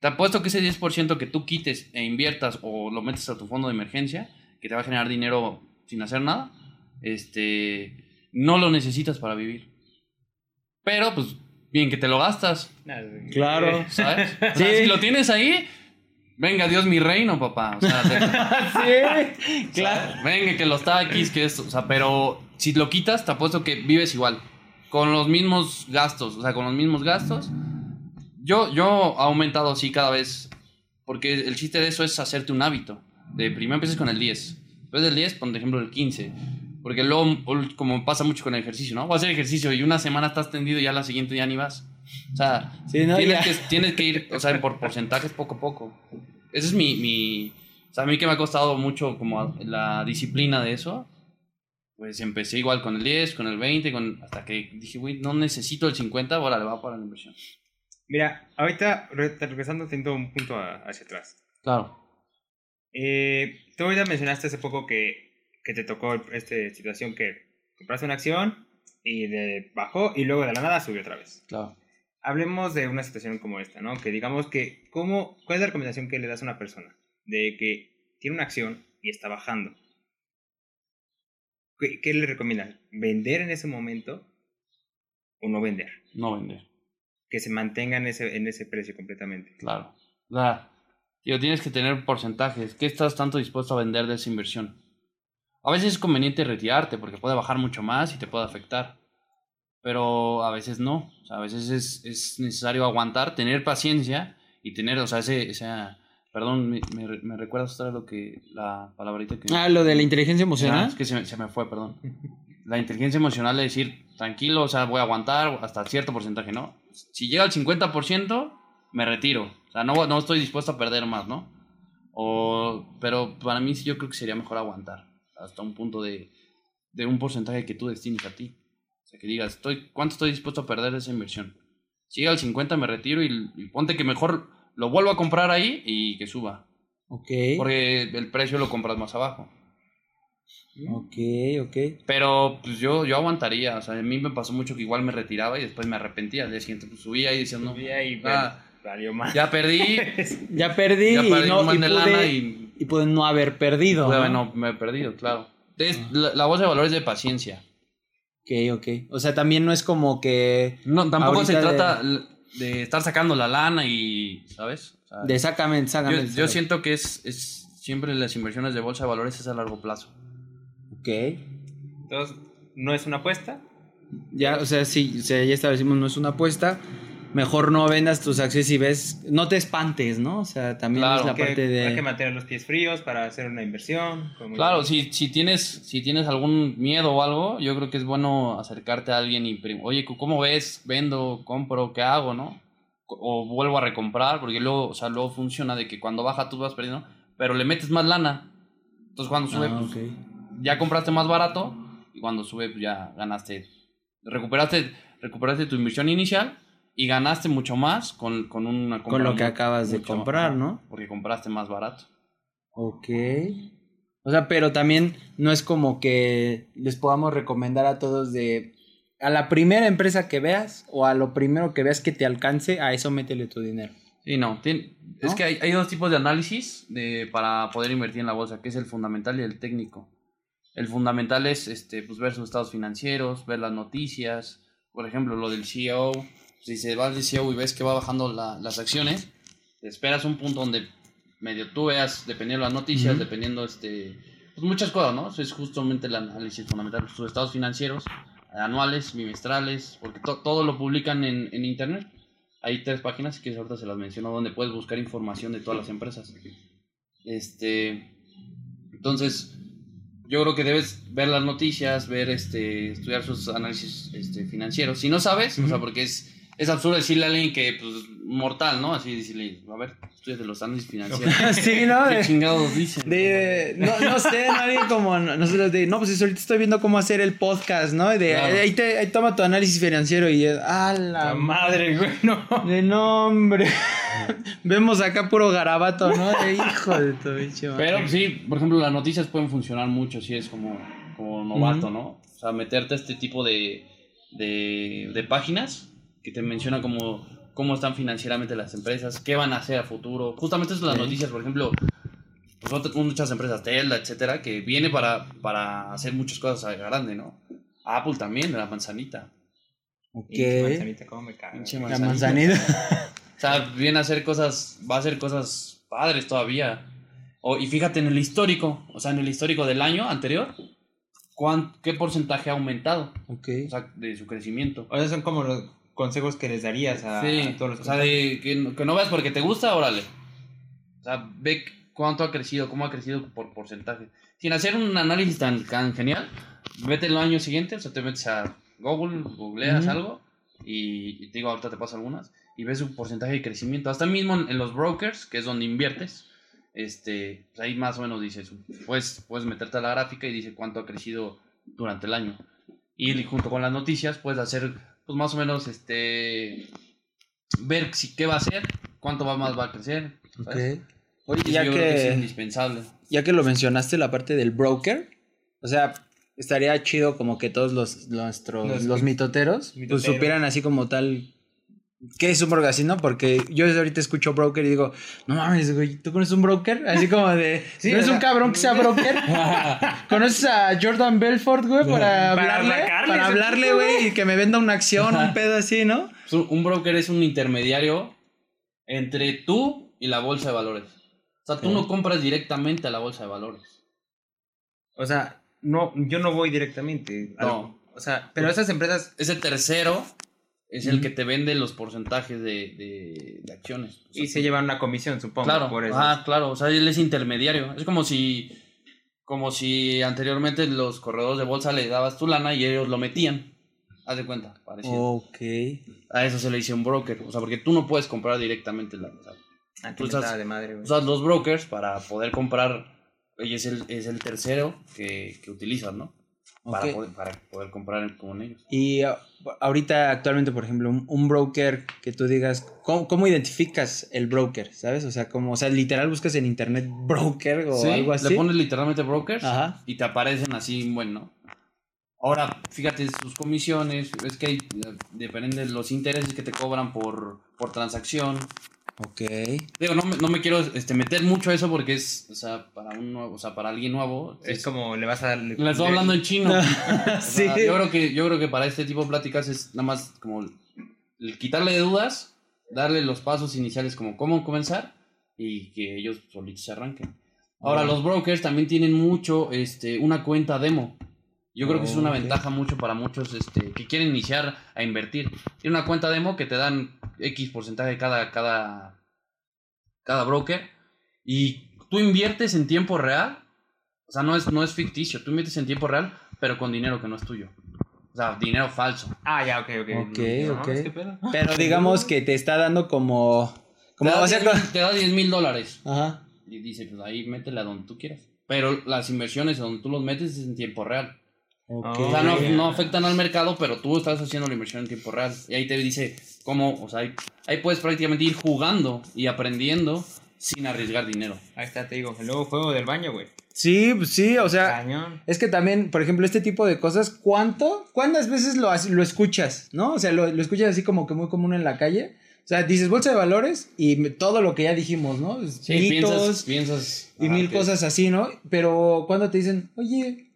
Te apuesto que ese 10% que tú quites e inviertas o lo metes a tu fondo de emergencia, que te va a generar dinero sin hacer nada, este, no lo necesitas para vivir. Pero, pues, bien que te lo gastas, Claro. ¿sabes? [laughs] O sea, Sí. si lo tienes ahí, venga Dios mi reino, papá. O sea, te- [laughs] sí, claro. venga que los taquis, que esto. O sea, pero si lo quitas, te apuesto que vives igual. Con los mismos gastos. O sea, con los mismos gastos. Yo, yo he aumentado así cada vez. Porque el chiste de eso es hacerte un hábito. De primero empieces con el 10. Después del 10, por ejemplo, el 15. Porque luego, como pasa mucho con el ejercicio, ¿no? Voy a hacer ejercicio y una semana estás tendido y ya la siguiente ya ni vas. O sea, Sí, no, tienes, que, tienes que ir, o sea, por porcentajes poco a poco. Ese es mi, mi... O sea, a mí que me ha costado mucho como la disciplina de eso. Pues empecé igual con el 10, con el 20, con, hasta que dije, güey, no necesito el 50, ahora le va para la inversión. Mira, ahorita re- regresando, teniendo un punto a- hacia atrás. Claro. Eh, tú ahorita mencionaste hace poco que, que te tocó esta situación que compraste una acción y de bajó y luego de la nada subió otra vez. Claro. Hablemos de una situación como esta, ¿no? Que digamos que, ¿cómo, ¿cuál es la recomendación que le das a una persona? De que tiene una acción y está bajando. ¿Qué, qué le recomiendas? ¿Vender en ese momento o no vender? No vender. Que se mantenga en ese, en ese precio completamente. Claro. O sea, tío, tienes que tener porcentajes. ¿Qué estás tanto dispuesto a vender de esa inversión? A veces es conveniente retirarte porque puede bajar mucho más y te puede afectar. Pero a veces no. O sea, a veces es, es necesario aguantar, tener paciencia y tener, o sea, ese, esa... Perdón, me, me, me recuerdas otra lo que... La palabrita que... Ah, lo de la inteligencia Ah, emocional. es que se me, se me fue, perdón. La inteligencia emocional es decir, tranquilo, o sea, voy a aguantar hasta cierto porcentaje, ¿no? Si llega al 50%, me retiro. O sea, no, no estoy dispuesto a perder más, ¿no? O, pero para mí yo creo que sería mejor aguantar hasta un punto de, de un porcentaje que tú destines a ti. O sea, que digas, estoy, ¿cuánto estoy dispuesto a perder de esa inversión? Si llega al 50, me retiro y, y ponte que mejor lo vuelvo a comprar ahí y que suba. Ok. Porque el precio lo compras más abajo. Ok, ok. Pero pues yo, yo aguantaría, o sea, a mí me pasó mucho que igual me retiraba y después me arrepentía. Al día siguiente pues, subía y decía, no, Subía y ah, valió más. ya perdí, [laughs] Ya perdí, ya perdí y, no, y de pude, lana y y pude no haber perdido. pude- ¿no? he perdido, claro. Es- la, la voz de valor es de paciencia. Ok, ok. O sea, también no es como que No, tampoco se de- trata de... estar sacando la lana y, ¿sabes? O sea, de sácame, sácame. yo, siento que es, es siempre las inversiones de bolsa de valores es a largo plazo. Ok. Entonces, no es una apuesta. Ya, o sea, sí, o sea, ya establecimos, no es una apuesta. Mejor no vendas tus acciones y ves, no te espantes, ¿no? O sea, también Claro, es la Hay que- parte Hay que de... mantener los pies fríos para hacer una inversión. Claro, si, si, tienes, si tienes algún miedo o algo, yo creo que es bueno acercarte a alguien y, oye, ¿cómo ves? ¿Vendo? ¿Compro? ¿Qué hago? ¿No? O vuelvo a recomprar, porque luego, o sea, luego funciona de que cuando baja tú vas perdiendo, pero le metes más lana. Entonces cuando sube, Ah, pues, ya compraste más barato y cuando sube, pues ya ganaste. Recuperaste, recuperaste tu inversión inicial y ganaste mucho más con, con una compra Con lo que acabas de comprar, ¿no? Porque compraste más barato. Ok. O sea, pero también no es como que les podamos recomendar a todos de a la primera empresa que veas o a lo primero que veas que te alcance, a eso métele tu dinero. Sí, no. Es que hay, hay dos tipos de análisis de, para poder invertir en la bolsa, que es el fundamental y el técnico. El fundamental es este, pues, ver sus estados financieros, ver las noticias. Por ejemplo, lo del CEO. Si se va al CEO y ves que va bajando la- las acciones, te esperas un punto donde medio tú veas, dependiendo de las noticias, dependiendo este, pues, muchas cosas, ¿no? Eso es justamente el análisis fundamental. Sus estados financieros, anuales, bimestrales, porque to- todo lo publican en, en internet. Hay tres páginas, que ahorita se las menciono, donde puedes buscar información de todas las empresas. Este, entonces, yo creo que debes ver las noticias, ver, este, estudiar sus análisis este, financieros. Si no sabes, o sea, porque es, es absurdo decirle a alguien que, pues, mortal, ¿no? Así decirle, a ver, estudia de los análisis financieros. [laughs] sí, ¿no? ¿Qué De, chingados dicen? de- no, no sé, nadie como nosotros de, no, pues ahorita estoy viendo cómo hacer el podcast, ¿no? De, Claro. ahí, te, ahí toma tu análisis financiero y es, ah, la La madre, güey, no. De nombre. [laughs] Vemos acá puro garabato, ¿no? De hijo de tu bicho. madre. Pero sí, por ejemplo, las noticias pueden funcionar mucho si eres como, como novato. ¿no? O sea, meterte a este tipo de, de, de páginas que te menciona como cómo están financieramente las empresas, qué van a hacer a futuro. Justamente eso es las noticias, por ejemplo, pues, muchas empresas, Tesla, etcétera, que viene para, para hacer muchas cosas a grande, ¿no? Apple también, de la manzanita. Ok. Manzanita, cómo me. Pinche La manzanita. [laughs] O sea, viene a hacer cosas, va a hacer cosas padres todavía. O, y fíjate en el histórico, o sea, en el histórico del año anterior, ¿cuán, ¿qué porcentaje ha aumentado? ok. O sea, de su crecimiento. O sea, son como los consejos que les darías a, sí, a todos los o sea, de que, no- que no veas porque te gusta, órale. O sea, ve cuánto ha crecido, cómo ha crecido por porcentaje. Sin hacer un análisis tan, tan genial, vete el año siguiente, o sea, te metes a Google, googleas algo y, y te digo, ahorita te paso algunas, y ves su porcentaje de crecimiento. Hasta mismo en, en los brokers, que es donde inviertes, este, pues ahí más o menos dices, puedes, puedes meterte a la gráfica y dice cuánto ha crecido durante el año. Y junto con las noticias puedes hacer, pues más o menos, este, ver si qué va a hacer, cuánto va más va a crecer. Oye, Y ya yo creo que es que, indispensable. ya que lo mencionaste, la parte del broker, o sea, estaría chido como que todos los, nuestros, los, Los- mitoteros, pues mitoteros. supieran así como tal. ¿Qué es un broker así, no? Porque yo ahorita escucho broker y digo, no mames, güey, ¿tú conoces un broker? Así como de, Sí, ¿no o es un cabrón que sea [laughs] broker? [laughs] ¿Conoces a Jordan Belfort, güey, para Para hablarle? Para hablarle, güey, y que me venda una acción, un pedo así, ¿no? Un- broker es un intermediario entre tú y la bolsa de valores. O sea, tú no compras directamente a la bolsa de valores. O sea, no, yo no voy directamente. No. O sea, pero esas empresas. Ese tercero es el que te vende los porcentajes de, de- de acciones. O sea, Y se llevan una comisión, supongo. Claro, por eso. ah, claro, o sea, él es intermediario. Es como si, como si anteriormente los corredores de bolsa le dabas tu lana y ellos lo metían. Haz de cuenta, parecido. Ok. A eso se le dice un broker, o sea, porque tú no puedes comprar directamente la. Ah, Tú mentada de madre, güey. usas los brokers para poder comprar. Y es el, es el tercero que, que utilizas, ¿no? Para, poder, para poder comprar con ellos. Y ah, ahorita, actualmente, por ejemplo, un, un broker que tú digas, ¿cómo, cómo identificas el broker? ¿Sabes? O sea, como, o sea, literal buscas en internet broker o Sí, algo así. Le pones literalmente brokers Ajá. y te aparecen así, bueno. Ahora, fíjate sus comisiones, es que hay, dependen de los intereses que te cobran por, por transacción. Ok. Digo, no me, no me quiero este, meter mucho a eso porque es, o sea, para un nuevo, o sea, para alguien nuevo. Es como le vas a dar. Le estoy hablando en chino. [laughs] O sea, sí. yo creo que yo creo que para este tipo de pláticas es nada más como el- el quitarle de dudas, darle los pasos iniciales como cómo comenzar y que ellos solitos se arranquen. Ahora los brokers también tienen mucho este una cuenta demo. Yo creo que es una ventaja mucho para muchos este, que quieren iniciar a invertir. Tiene una cuenta demo que te dan X porcentaje de cada, cada, cada broker. Y tú inviertes en tiempo real. O sea, no es, no es ficticio. Tú inviertes en tiempo real, pero con dinero que no es tuyo. O sea, dinero falso. Ah, ya, ok, ok. Ok, No, ok. es que pedo. Pero digamos que te está dando como. como te, da o sea, 10 mil- te da 10 mil dólares. Ajá. Y dice, pues ahí métele a donde tú quieras. Pero las inversiones donde tú los metes es en tiempo real. Ok. O sea, no, no afectan al mercado, pero tú estás haciendo la inversión en tiempo real. Y ahí te dice cómo, o sea, ahí, ahí puedes prácticamente ir jugando y aprendiendo sin arriesgar dinero. Ahí está, te digo. El nuevo juego del baño, güey. Sí, pues sí, o sea. Cañón. Es que también, por ejemplo, este tipo de cosas, ¿cuánto? ¿Cuántas veces lo, lo escuchas? ¿No? O sea, lo, lo escuchas así como que muy común en la calle. O sea, dices bolsa de valores y todo lo que ya dijimos, ¿no? Sí, Mitos piensas, piensas. y mil cosas así, ¿no? Pero cuando te dicen, oye,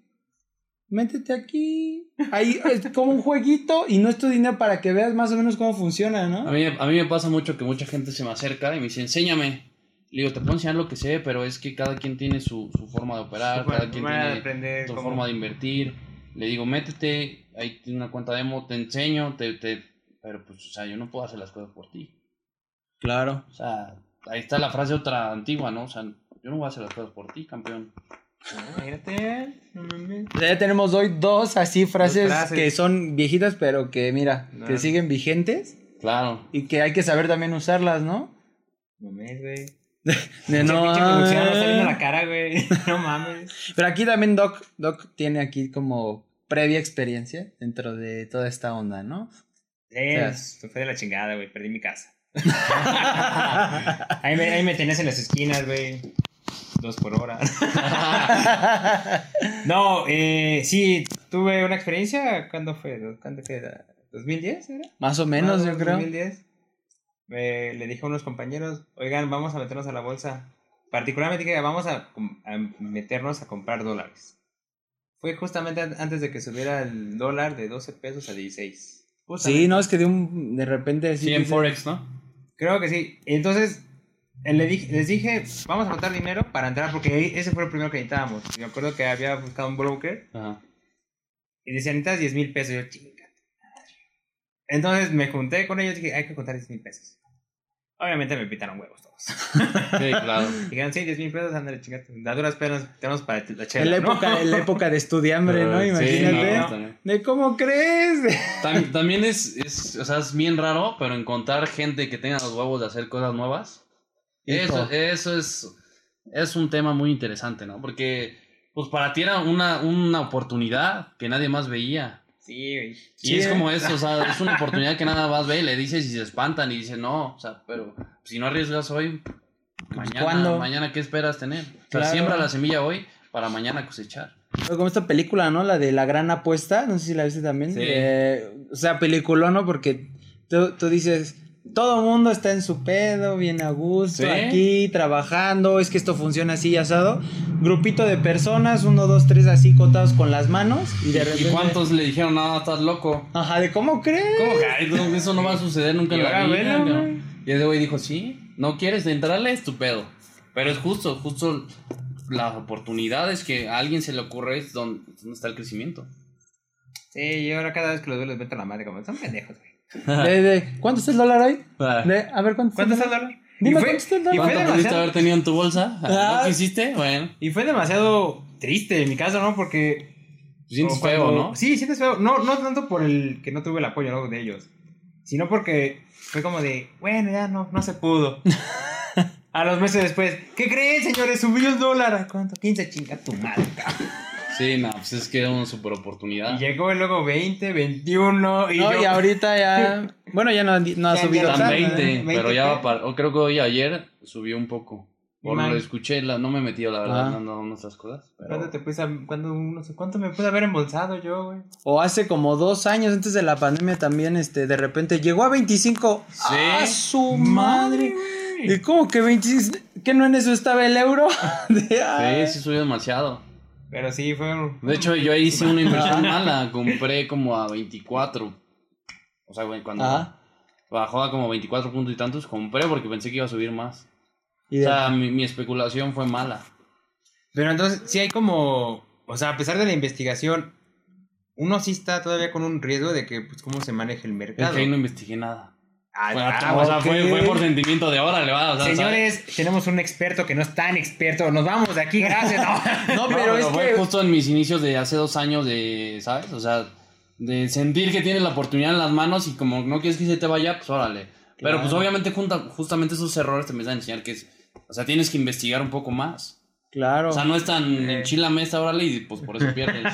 métete aquí. Ahí es como un jueguito y no es tu dinero para que veas más o menos cómo funciona, A ¿no? mí, a mí me pasa mucho que mucha gente se me acerca y me dice, enséñame. Le digo, te puedo enseñar lo que sé, pero es que cada quien tiene su, su forma de operar, Su cada quien tiene aprender su cómo- forma de invertir. Le digo, métete, ahí tiene una cuenta demo, te enseño, te, te... pero pues, o sea, yo no puedo hacer las cosas por ti. Claro. O sea, ahí está la frase otra antigua, ¿no? O sea, yo no voy a hacer las cosas por ti, campeón. Imagínate. no mames. O sea, ya tenemos hoy dos así frases, frases. que son viejitas, pero que mira, No. que siguen vigentes Claro. y que hay que saber también usarlas, ¿no? No mames, güey. [laughs] De no. pinche producción, no está viendo la cara, güey. [laughs] No mames. Pero aquí también Doc, Doc tiene aquí como previa experiencia dentro de toda esta onda, ¿no? Sí, sea, se fue de la chingada, güey. Perdí mi casa. [laughs] ahí, me, ahí me tenías en las esquinas, güey. Dos por hora. [laughs] no, eh, sí, tuve una experiencia. ¿Cuándo fue? ¿Cuándo fue? ¿2010 era? Más o menos, Más yo creo. 2010. Me- le dije a unos compañeros, oigan, vamos a meternos a la bolsa. Particularmente que vamos a, meternos a comprar dólares. Fue justamente an- antes de que subiera el dólar de 12 pesos a 16. Sí, no, es que de un de repente Sí, en dices- Forex, ¿no? Creo que sí. Entonces, les dije, vamos a juntar dinero para entrar, porque ese fue el primero que necesitábamos. Me acuerdo que había buscado un broker Ajá. y decía, necesitas 10 mil pesos. Y yo, chinga. Entonces me junté con ellos y dije, hay que juntar 10 mil pesos. Obviamente me pitaron huevos todos. Sí, claro. [laughs] Dijeron, sí, 10 mil pesos, ándale, chingate. A duras penas tenemos para la chela. En la ¿no? época, en la época de estudiambre, ¿no? [laughs] Sí, Imagínate. no, también. De cómo crees. Tam- También es, es, o sea, es bien raro, pero encontrar gente que tenga los huevos de hacer cosas nuevas, eso, eso es, es un tema muy interesante, ¿no? Porque, pues para ti era una, una oportunidad que nadie más veía. Sí, güey. Y Sí, es ¿eh? como eso, o sea, [laughs] es una oportunidad que nada más ve y le dices y se espantan y dicen, no, o sea, pero si no arriesgas hoy, mañana, ¿cuándo? mañana ¿qué esperas tener? O sea, Claro. siembra la semilla hoy para mañana cosechar. Como esta película, ¿no? La de La Gran Apuesta, no sé si la viste también. Sí. Eh, o sea, peliculón, ¿no? Porque tú, tú dices, todo mundo está en su pedo, bien a gusto, Sí. aquí, trabajando, es que esto funciona así, asado. Grupito de personas, uno, dos, tres, así contados con las manos. Y de repente... ¿Y cuántos le dijeron, no, estás loco? Ajá, ¿de cómo crees? ¿Cómo que eso no va a suceder nunca Y en la vida? ¿no? Y ese güey dijo, sí, no quieres entrarle, es tu pedo. Pero es justo, justo las oportunidades que a alguien se le ocurre es donde, donde está el crecimiento. Sí, y ahora cada vez que los veo les meto la madre, como son pendejos, güey. [laughs] De, de, ¿Cuánto está el dólar hoy? De, a ver, ¿cuánto, ¿Cuánto está está el dólar? Dime, Y fue- ¿cuánto está el y dólar? fue ¿Cuánto pudiste demasiado- haber tenido en tu bolsa? Ah. ¿No quisiste? Bueno, Y fue demasiado triste en mi caso, ¿no? Porque. sientes como feo, cuando- ¿no? Sí, sientes feo. No, no tanto por el que no tuve el apoyo ¿no? de ellos, sino porque fue como de, bueno, ya no, no se pudo. [laughs] A los meses después, ¿qué creen, señores? Subió el dólar. ¿A cuánto? 15 chinga tu madre, cabrón. Sí, no, pues es que era una super oportunidad. Y llegó luego 20, 21. Y No, yo, y ahorita ya. Bueno, ya no, no ha Ya, subido ya Están tanto, 20, ¿eh? pero ya 20, va para... o creo que hoy ayer subió un poco. Por lo escuché, la, no me he metido, la verdad, Ah. no, no, nuestras cosas. pero- ¿Cuándo te puse a- cuándo, no sé, cuánto me pude haber embolsado yo, güey? O hace como dos años antes de la pandemia también, este, de repente llegó a 25. Sí. ¡Ah, su madre! ¿Y cómo que 25? ¿Que no en eso estaba el euro? [laughs] De. Sí, sí subió demasiado. Pero sí, fue un... De hecho, yo ahí hice una inversión [laughs] mala. Compré como a 24. O sea, güey, cuando Ah. bajó a como 24 puntos y tantos, compré porque pensé que iba a subir más. Y O sea, mi, mi especulación fue mala. Pero entonces sí hay como, o sea, a pesar de la investigación, uno sí está todavía con un riesgo de que, pues, cómo se maneja el Es mercado. que ahí no investigué nada. Fue, Ah, o sea, fue, fue por sentimiento de hora, le va. O sea, ¿sabes? Señores, tenemos un experto que no es tan experto. Nos vamos de aquí, gracias. [laughs] No. No, No, pero es fue que. justo en mis inicios de hace dos años de, ¿sabes? O sea, de sentir que tienes la oportunidad en las manos y como no quieres que se te vaya, pues órale. Pero pues obviamente junta- justamente esos errores te empiezan a enseñar que es, o sea, tienes que investigar un poco más. Claro. O sea, no es tan enchila mesa, órale, y pues por eso [laughs] pierdes.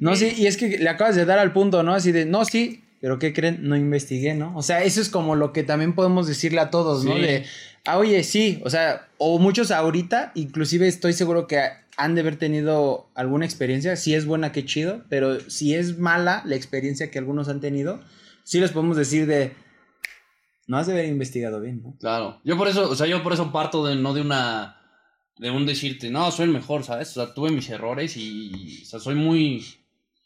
No, sí, y es que le acabas de dar al punto, ¿no? Así de, no, sí, pero ¿qué creen? No investigué, ¿no? O sea, eso es como lo que también podemos decirle a todos, ¿no? Sí. De, ah, oye, sí, o sea, o muchos ahorita, inclusive estoy seguro que han de haber tenido alguna experiencia, si es buena, qué chido, pero si es mala la experiencia que algunos han tenido, sí les podemos decir de, no has de haber investigado bien, ¿no? Claro. Yo por eso, o sea, yo por eso parto de no de una de un decirte, no, soy el mejor, ¿sabes? O sea, tuve mis errores y, o sea, soy muy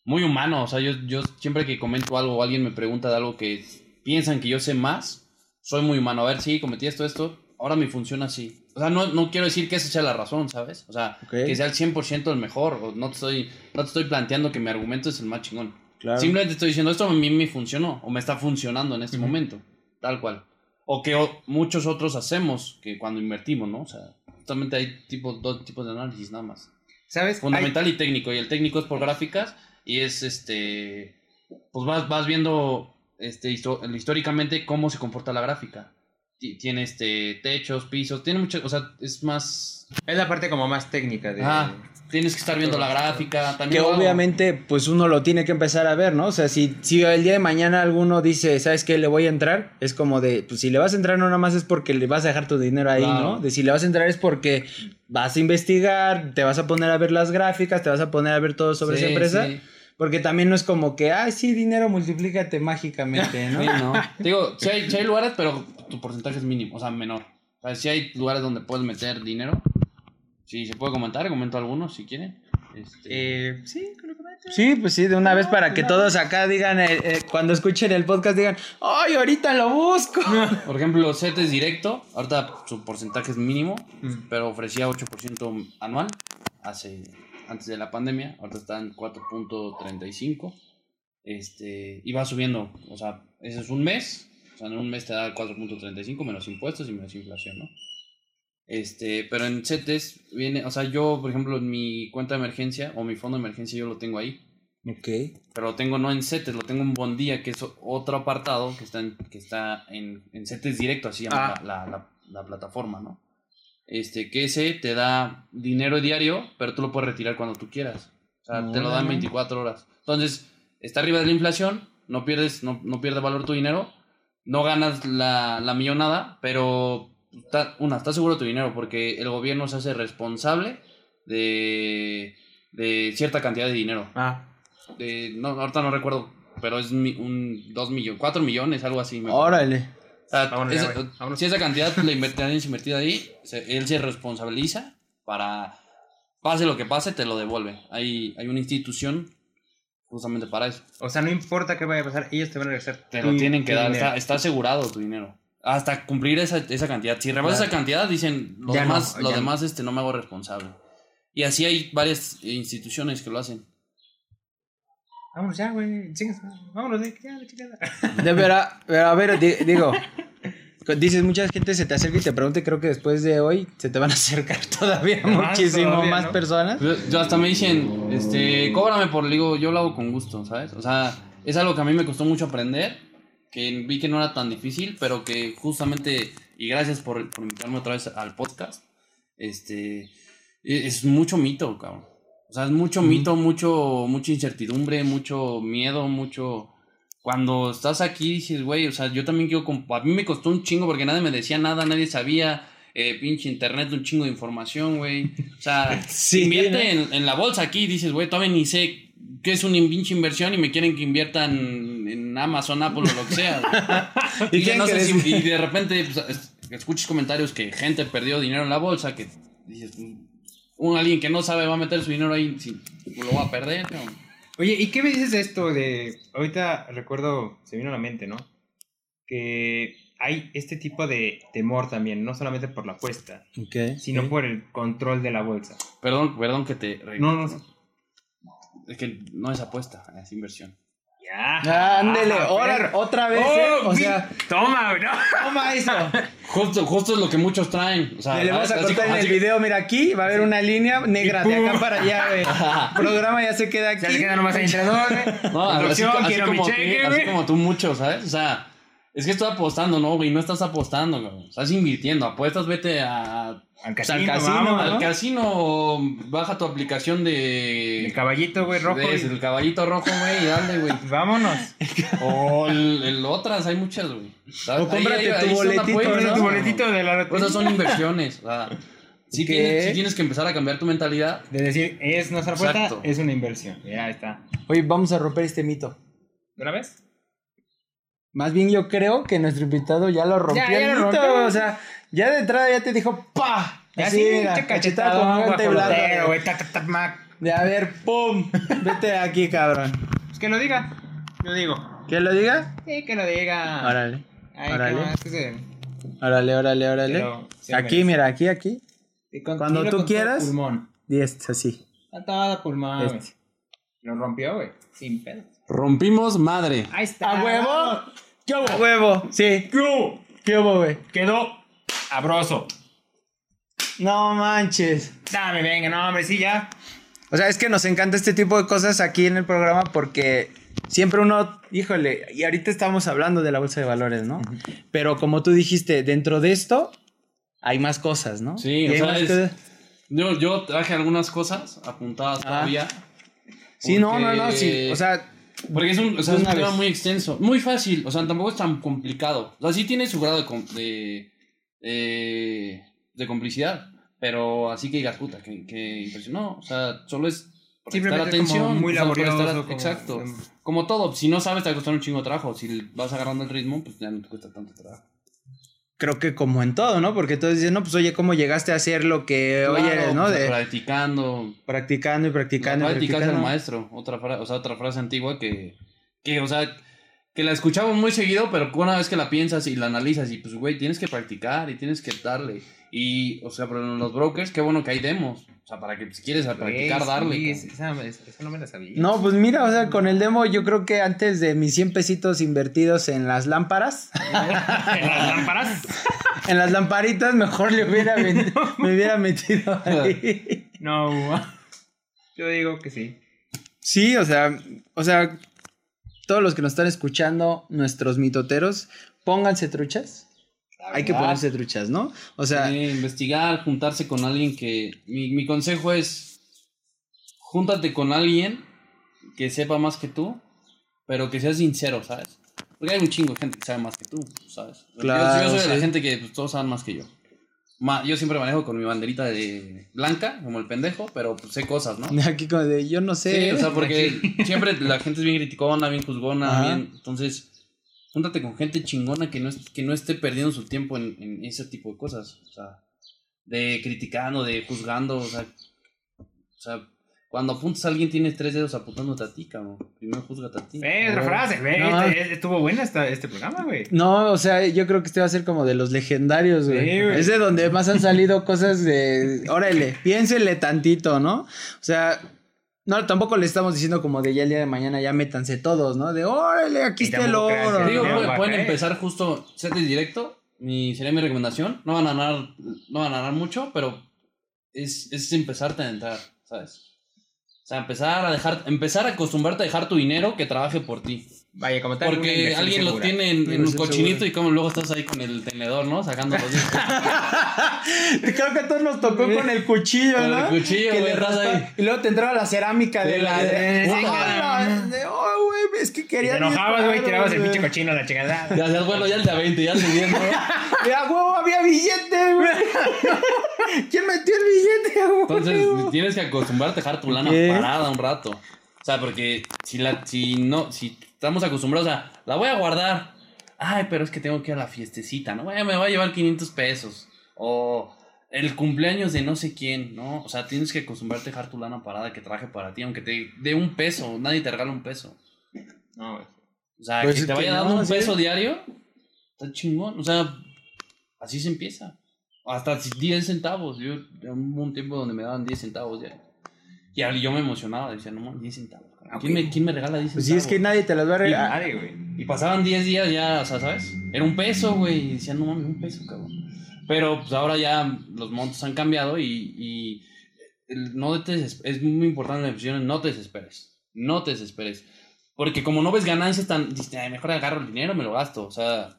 muy humano, o sea, yo yo siempre que comento algo o alguien me pregunta de algo que piensan que yo sé más, soy muy humano. A ver, sí, cometí esto esto, ahora me funciona así. O sea, no, no quiero decir que esa sea la razón, ¿sabes? O sea, Ok. que sea el 100% el mejor, o no te estoy no te estoy planteando que mi argumento es el más chingón. Claro. Simplemente estoy diciendo, esto a mí me funcionó o me está funcionando en este momento, tal cual. O que o- muchos otros hacemos que cuando invertimos, ¿no? O sea, justamente hay tipo, dos tipos de análisis nada más. ¿Sabes? Fundamental y técnico. Y el técnico es por gráficas y es este, pues vas, vas viendo este, históricamente cómo se comporta la gráfica. Ti- Tiene este, techos, pisos, tiene mucho, o sea, es más... Es la parte como más técnica de... Ah, tienes que estar viendo la gráfica. Que También hago. obviamente, pues uno lo tiene que empezar a ver, ¿no? O sea, si, si el día de mañana alguno dice, ¿sabes qué? Le voy a entrar, es como de, pues si le vas a entrar no nada más es porque le vas a dejar tu dinero ahí, Claro. ¿no? De si le vas a entrar es porque vas a investigar, te vas a poner a ver las gráficas, te vas a poner a ver todo sobre Sí, esa empresa. sí. Porque también no es como que, ay, sí, dinero, multiplícate mágicamente, ¿no? Sí, no. Te Digo, sí hay, sí hay lugares, pero tu porcentaje es mínimo, o sea, menor. O sea, si hay lugares donde puedes meter dinero. Si se puede comentar, comento algunos si quieren. Este, Eh, sí, creo que Sí, pues sí, de una vez para que todos acá digan, eh, eh, cuando escuchen el podcast digan, ay, ahorita lo busco. Por ejemplo, CETES directo, ahorita su porcentaje es mínimo, Mm. pero ofrecía 8% anual hace antes de la pandemia, ahorita está en 4.35. Este, y va subiendo, o sea, ese es un mes, o sea, en un mes te da 4.35 menos impuestos y menos inflación, ¿no? Este, pero en CETES viene, o sea, yo, por ejemplo, en mi cuenta de emergencia o mi fondo de emergencia yo lo tengo ahí. Ok. Pero lo tengo no en CETES, lo tengo en Bondía, que es otro apartado que está en, que está en, en CETES directo, así llama Ah. la, la- la plataforma, ¿no? Este, que ese te da dinero diario, pero tú lo puedes retirar cuando tú quieras. O sea, te lo dan Órale. 24 horas. Entonces, está arriba de la inflación, no pierdes, no, no pierde valor tu dinero, no ganas la, la millonada, pero está, una, está seguro tu dinero, porque el gobierno se hace responsable de, de cierta cantidad de dinero Ah, de- no, ahorita no recuerdo, pero es mi- un 2 millones, 4 millones, algo así. me- Órale. Sea, Vámonos ya, esa- güey, vámonos. si esa cantidad la invertida invertida ahí, se- él se responsabiliza para, pase lo que pase, te lo devuelve. Hay, hay una institución justamente para eso. o sea, no importa qué vaya a pasar, ellos te van a regresar. Te lo tienen que dar, está, está asegurado tu dinero. Hasta cumplir esa, esa cantidad. Si rebasas esa cantidad, dicen, lo Ya no, demás, lo no. demás este, no me hago responsable. Y así hay varias instituciones que lo hacen. Vámonos ya, güey. Vámonos, güey, ya, la chingada. [laughs] De verdad, pero a ver, di- digo, dices, mucha gente se te acerca y te pregunta, y creo que después de hoy se te van a acercar [laughs] todavía Más muchísimo todavía, más ¿no? personas. Yo, yo hasta me dicen, este, cóbrame por, digo, yo lo hago con gusto, ¿sabes? O sea, es algo que a mí me costó mucho aprender, que vi que no era tan difícil, pero que justamente, y gracias por, por invitarme otra vez al podcast, este, e- es mucho mito, cabrón. O sea, es mucho mito, mucho, mucha incertidumbre, mucho miedo, mucho... Cuando estás aquí dices, güey, o sea, yo también quiero... A mí me costó un chingo porque nadie me decía nada, nadie sabía, eh, pinche internet, un chingo de información, güey. O sea, [laughs] Sí, invierte ¿no? en, en la bolsa aquí dices, güey, todavía ni sé qué es una pinche inversión y me quieren que inviertan en Amazon, Apple o lo que sea. [laughs] ¿Y y, que quién no sé crees? si- y de repente pues, es- escuchas comentarios que gente perdió dinero en la bolsa, que dices, un alguien que no sabe va a meter su dinero ahí, si lo va a perder. Oye, ¿y qué me dices de esto de... Ahorita recuerdo, se vino a la mente, ¿no? Que hay este tipo de temor también, no solamente por la apuesta, sino por el control de la bolsa. Perdón, perdón que te... No, no sé. Es que no es apuesta, es inversión. Ah, Ándele, ah, ahora, otra vez, ¿eh? Oh, O vi- sea, Toma, toma eso. Justo, justo es lo que muchos traen. O sea, Le vamos a así cortar en el video, mira aquí, va a haber una línea negra de acá para allá, güey. El [laughs] programa ya se queda aquí. Ya se queda nomás ahí entre dos, güey. No, así, así como cheque, tú, así como tú mucho, ¿sabes? O sea, es que estoy apostando, ¿no, güey? No estás apostando, güey. Estás invirtiendo. Apuestas, vete a... Al Pues casino, al casino, vamos, Al ¿no? casino, baja tu aplicación de... El caballito, güey, rojo. de- y- el caballito rojo, güey, y dale, güey. [laughs] Vámonos. O el, el otras, hay muchas, güey. O cómprate tu boletito, ¿no? Tu boletito de la esas son inversiones. O sea, sí, tienes, sí tienes que empezar a cambiar tu mentalidad. De decir, es nuestra apuesta, Exacto. es una inversión. Ya está. Oye, vamos a romper este mito. ¿De una vez? Más bien yo creo que nuestro invitado ya lo rompió Ya, ya el lo mito, rompió. o sea, ya de entrada ya te dijo ¡pa! Ya Así, sí, mira, cachetada con guante blando. güey. ta, ta, ta, mac. De a ver, ¡pum! Vete de aquí, cabrón. Pues que lo diga. Lo digo. ¿Quién lo diga? Sí, que lo diga. Órale. Ay, órale. que se- Órale, órale, órale. Pero, sí, aquí, mira, aquí, aquí. Y con- Cuando tú con todo quieras. Pulmón. Y este, así. A todo pulmón. Este. Lo rompió, güey. Sin pedo. Rompimos madre. Ahí está. ¿A huevo? ¿Qué hubo? A huevo, sí. ¿Qué hubo, güey? Quedó abroso. No manches. Dame, venga, no, hombre, sí, ya. O sea, es que nos encanta este tipo de cosas aquí en el programa porque siempre uno, híjole, y ahorita estamos hablando de la bolsa de valores, ¿no? Pero como tú dijiste, dentro de esto hay más cosas, ¿no? Sí, o sea, es- Yo, yo traje algunas cosas apuntadas Ah. todavía. Sí, no, no, no, sí. O sea, Porque es un, o sea, de es un tema muy extenso. Muy fácil. O sea, tampoco es tan complicado. O sea, sí tiene su grado de, de, de, de complicidad. Pero así que digas, puta, que, que impresionó. O sea, solo es prestar atención. como muy prestar- laborioso. como- exacto. Como todo. Si no sabes, te va a costar un chingo de trabajo. Si vas agarrando el ritmo, pues ya no te cuesta tanto trabajo. Creo que como en todo, ¿no? Porque todos dicen, no, pues oye, ¿cómo llegaste a hacer lo que hoy Claro, eres, no? sea, De practicando. practicando y practicando La práctica es el practicando. maestro. Otra, fra- o sea, otra frase antigua que, que, o sea, que la escuchamos muy seguido, pero una vez que la piensas y la analizas y pues, güey, tienes que practicar y tienes que darle. Y, o sea, pero en los brokers, qué bueno que hay demos. O sea, para que si quieres a practicar, darle. sí, cabrón. esa, esa no me la sabía. No, pues mira, o sea, con el demo yo creo que antes de mis 100 pesitos invertidos en las lámparas, [laughs] ¿En las lámparas? [laughs] en las lamparitas, mejor le hubiera [laughs] ven- me hubiera metido ahí. No, yo digo que sí. Sí, o sea, o sea, todos los que nos están escuchando, nuestros mitoteros, pónganse truchas. Hay que verdad. ponerse truchas, ¿no? O sea, investigar, juntarse con alguien que... Mi, mi consejo es, júntate con alguien que sepa más que tú, pero que sea sincero, ¿sabes? Porque hay un chingo de gente que sabe más que tú, ¿sabes? Claro, yo, soy de la gente que pues, todos saben más que yo. Ma- yo siempre manejo con mi banderita de blanca, como el pendejo, pero pues, sé cosas, ¿no? [laughs] aquí como de, yo no sé. Sí, o sea, porque [laughs] siempre la gente es bien criticona, bien juzgona, Ajá. bien... Entonces, júntate con gente chingona que no, que no esté perdiendo su tiempo en, en ese tipo de cosas. O sea, de criticando, de juzgando, o sea... O sea, cuando apuntas a alguien tienes tres dedos apuntándote a ti, cabrón. Primero juzgate a ti. Ve, otra frase, ve, No. este- estuvo buena esta, este programa, güey. No, o sea, yo creo que este va a ser como de los legendarios, güey. Sí, güey. es de donde más han salido cosas de, órale, piénsele tantito, ¿no? O sea, no, tampoco le estamos diciendo como de ya el día de mañana ya métanse todos, ¿no? De, órale, aquí está el oro. pueden, empezar justo set de directo. Mi, sería mi recomendación. No van a ganar, no van a ganar mucho, pero es, es empezarte a entrar, ¿sabes? O sea, empezar a dejar, empezar a acostumbrarte a dejar tu dinero que trabaje por ti. Vaya, como tal. Porque alguien lo tiene en, en un cochinito segura. y como luego estás ahí con el tenedor, ¿no? Sacando los discos. [laughs] Creo que a todos nos tocó con el cuchillo, Con el ¿no? cuchillo, que güey, le raspa- ahí. Y luego te entraba la cerámica de Sí, la. de. De, oh, que quería. Te enojabas, 10 güey, tirabas el pinche cochino a la chingada. Ya seas bueno, ya el de a 20, ya subiendo. De a huevo había billete, güey. [laughs] ¿Quién metió el billete, a huevo? Entonces tienes que acostumbrarte a dejar tu lana parada un rato. O sea, porque si la, si no, si estamos acostumbrados a, la voy a guardar. Ay, pero es que tengo que ir a la fiestecita, ¿no? Güey, me va a llevar 500 pesos. O el cumpleaños de no sé quién, ¿no? O sea, tienes que acostumbrarte a dejar tu lana parada que trabaje para ti, aunque te dé un peso. Nadie te regala un peso. No, güey. O sea, Pues que te vaya no, dando un sí. peso diario, está chingón. O sea, así se empieza. Hasta 10 centavos. Yo hubo un tiempo donde me daban 10 centavos ya. Y yo me emocionaba, decía, no mames, 10 centavos. cabrón. ¿Quién, me, quién me regala 10 Pues sí, es que centavos? nadie te las va a regalar. Nadie, güey. Y pasaban 10 días ya, o sea, ¿sabes? Era un peso, güey. Y decían, no mames, un peso, cabrón. Pero pues ahora ya los montos han cambiado y, y no te es muy importante las inversiones, no te desesperes. No te desesperes. Porque como no ves ganancias tan, dices, "Ay, mejor agarro el dinero, me lo gasto. O sea,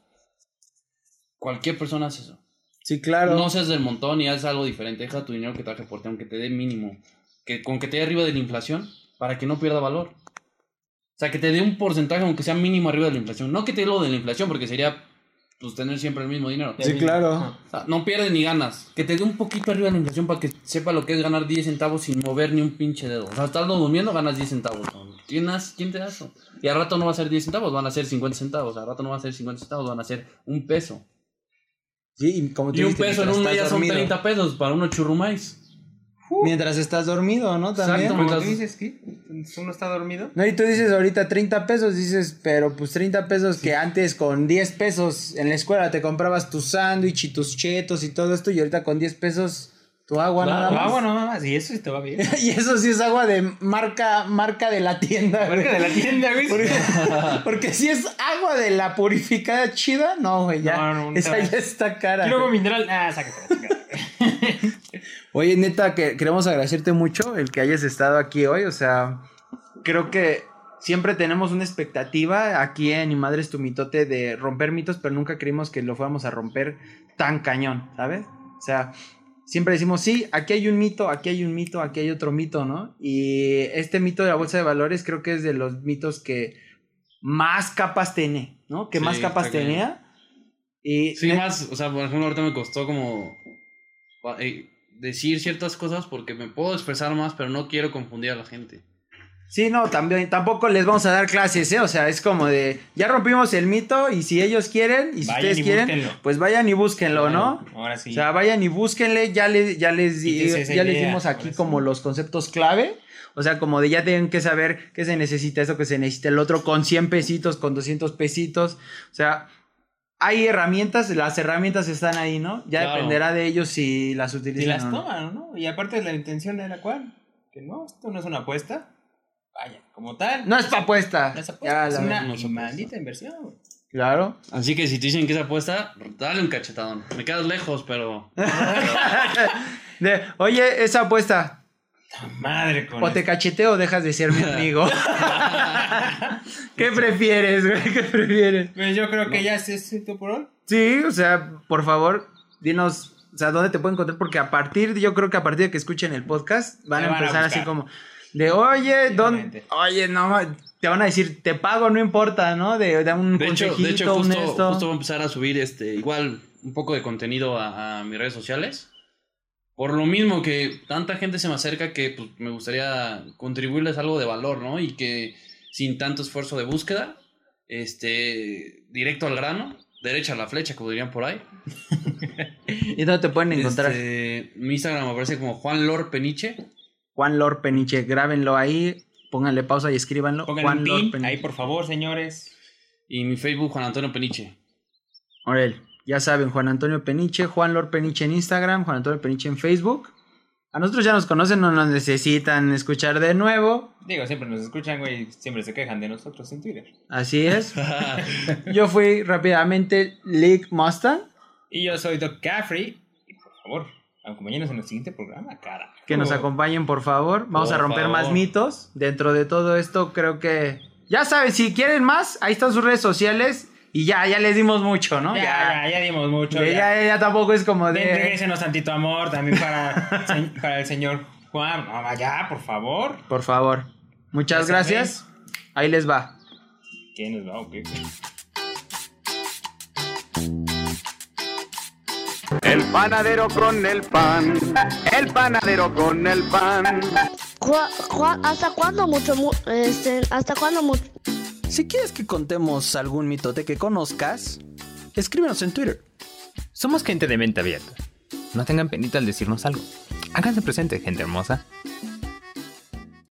cualquier persona hace eso. Sí, claro. No seas del montón y haz algo diferente. Deja tu dinero que trabaje por ti, aunque te dé mínimo. Que, con que te dé arriba de la inflación, para que no pierda valor. O sea, que te dé un porcentaje, aunque sea mínimo arriba de la inflación. No que te dé lo de la inflación, porque sería pues tener siempre el mismo dinero. Sí, claro. O sea, no pierdes ni ganas. Que te dé un poquito arriba la inflación para que sepa lo que es ganar 10 centavos sin mover ni un pinche dedo. O sea, estás durmiendo, ganas 10 centavos. ¿Quién, has- ¿Quién te da eso? Y al rato no va a ser 10 centavos, van a ser 50 centavos. Al rato no va a ser 50 centavos, van a ser un peso. Sí, y como tú Y un dijiste, peso en un día son dormido. 30 pesos para unos churrumais. Mientras estás dormido, ¿no? También. Exacto. Como tú dices, ¿qué? ¿Uno está dormido? No, y tú dices ahorita 30 pesos, dices, pero pues 30 pesos que antes con 10 pesos en la escuela te comprabas tu sándwich y tus chetos y todo esto, y ahorita con 10 pesos tu agua Claro, nada más. Agua no mames, y eso sí te va bien. [laughs] y eso sí es agua de marca, marca de la tienda. güey. Marca de la tienda, güey. Porque, [laughs] porque si es agua de la purificada chida, no, güey, ya. No, no, esa no. ya está cara. Y luego mineral. Ah, sácate chingada. [laughs] Oye, neta, que queremos agradecerte mucho el que hayas estado aquí hoy. O sea, creo que siempre tenemos una expectativa aquí en Mi Madre es tu mitote de romper mitos, pero nunca creímos que lo fuéramos a romper tan cañón, ¿sabes? O sea, siempre decimos, sí, aquí hay un mito, aquí hay un mito, aquí hay otro mito, ¿no? Y este mito de la bolsa de valores creo que es de los mitos que más capas tiene, ¿no? Que Sí, más capas tenía. Y Sí, más, o sea, por ejemplo, ahorita me costó como eh, decir ciertas cosas porque me puedo expresar más, pero no quiero confundir a la gente. Sí, no, también, tampoco les vamos a dar clases, ¿eh? O sea, es como de, ya rompimos el mito y si ellos quieren y si Vayan ustedes y quieren, búsquenlo. pues vayan y búsquenlo, ¿no? Ahora sí. O sea, vayan y búsquenle, ya les, ya les, ya les dimos aquí sí. como los conceptos clave. O sea, como de ya tienen que saber qué se necesita eso, que se necesita el otro con 100 pesitos, con 200 pesitos. O sea, hay herramientas, las herramientas están ahí, ¿no? Ya Claro. dependerá de ellos si las Y utilizan. las o no. toman, ¿no? Y aparte la intención de la cual, que no, esto no es una apuesta. Vaya, como tal. No es pa' apuesta. No es apuesta, Ya, es la- una no es apuesta. maldita inversión. Claro. Así que si te dicen que es apuesta, dale un cachetadón. Me quedas lejos, pero. [laughs] De, oye, esa apuesta, Madre con O te cacheteo o dejas de ser mi [laughs] amigo. ¿Qué prefieres, güey? ¿Qué prefieres? Pues yo creo que ya es esto por hoy. Sí, o sea, por favor, dinos, o sea, dónde te pueden encontrar, porque a partir, yo creo que a partir de que escuchen el podcast, van a empezar así como de, oye, ¿dónde? Oye, no, te van a decir, te pago, no importa, ¿no? De, de un De hecho, de consejito, hecho un justo, esto. justo voy a empezar a subir este igual un poco de contenido a, a mis redes sociales. Por lo mismo que tanta gente se me acerca que pues, me gustaría contribuirles algo de valor, ¿no? Y que sin tanto esfuerzo de búsqueda, este, directo al grano, derecha a la flecha, como dirían por ahí. [laughs] ¿Y dónde te pueden encontrar? Este, mi Instagram me aparece como Juan Lor Peniche. Juan Lord Peniche, grábenlo ahí, pónganle pausa y escríbanlo. Pongan Juan Peniche. ahí, por favor, señores. Y mi Facebook, Juan Antonio Peniche. Orel, ya saben, Juan Antonio Peniche, Juan Lord Peniche en Instagram, Juan Antonio Peniche en Facebook. A nosotros ya nos conocen, no nos necesitan escuchar de nuevo. Digo, siempre nos escuchan, güey, siempre se quejan de nosotros en Twitter. Así es. [laughs] Yo fui rápidamente League Mustang, Y yo soy Doc Caffrey. Y por favor, acompáñenos en el siguiente programa, cara. que nos acompañen por favor. Vamos a romper más mitos. Dentro de todo esto creo que... Ya saben, si quieren más, ahí están sus redes sociales. Y ya, ya les dimos mucho, ¿no? Ya, ya, ya dimos mucho. Ya, ya. ya, ya tampoco es como de... Entréguenos tantito amor también para, [laughs] para el señor Juan. No, ya, por favor. Por favor. Muchas gracias. Ahí les va. ¿Quién nos va o qué? El panadero con el pan. El panadero con el pan. Ju- Juan, ¿hasta cuándo mucho, mu- este, hasta cuándo mucho? Si quieres que contemos algún mitote que conozcas, escríbenos en Twitter. Somos gente de mente abierta. No tengan penita al decirnos algo. Háganse presente, gente hermosa.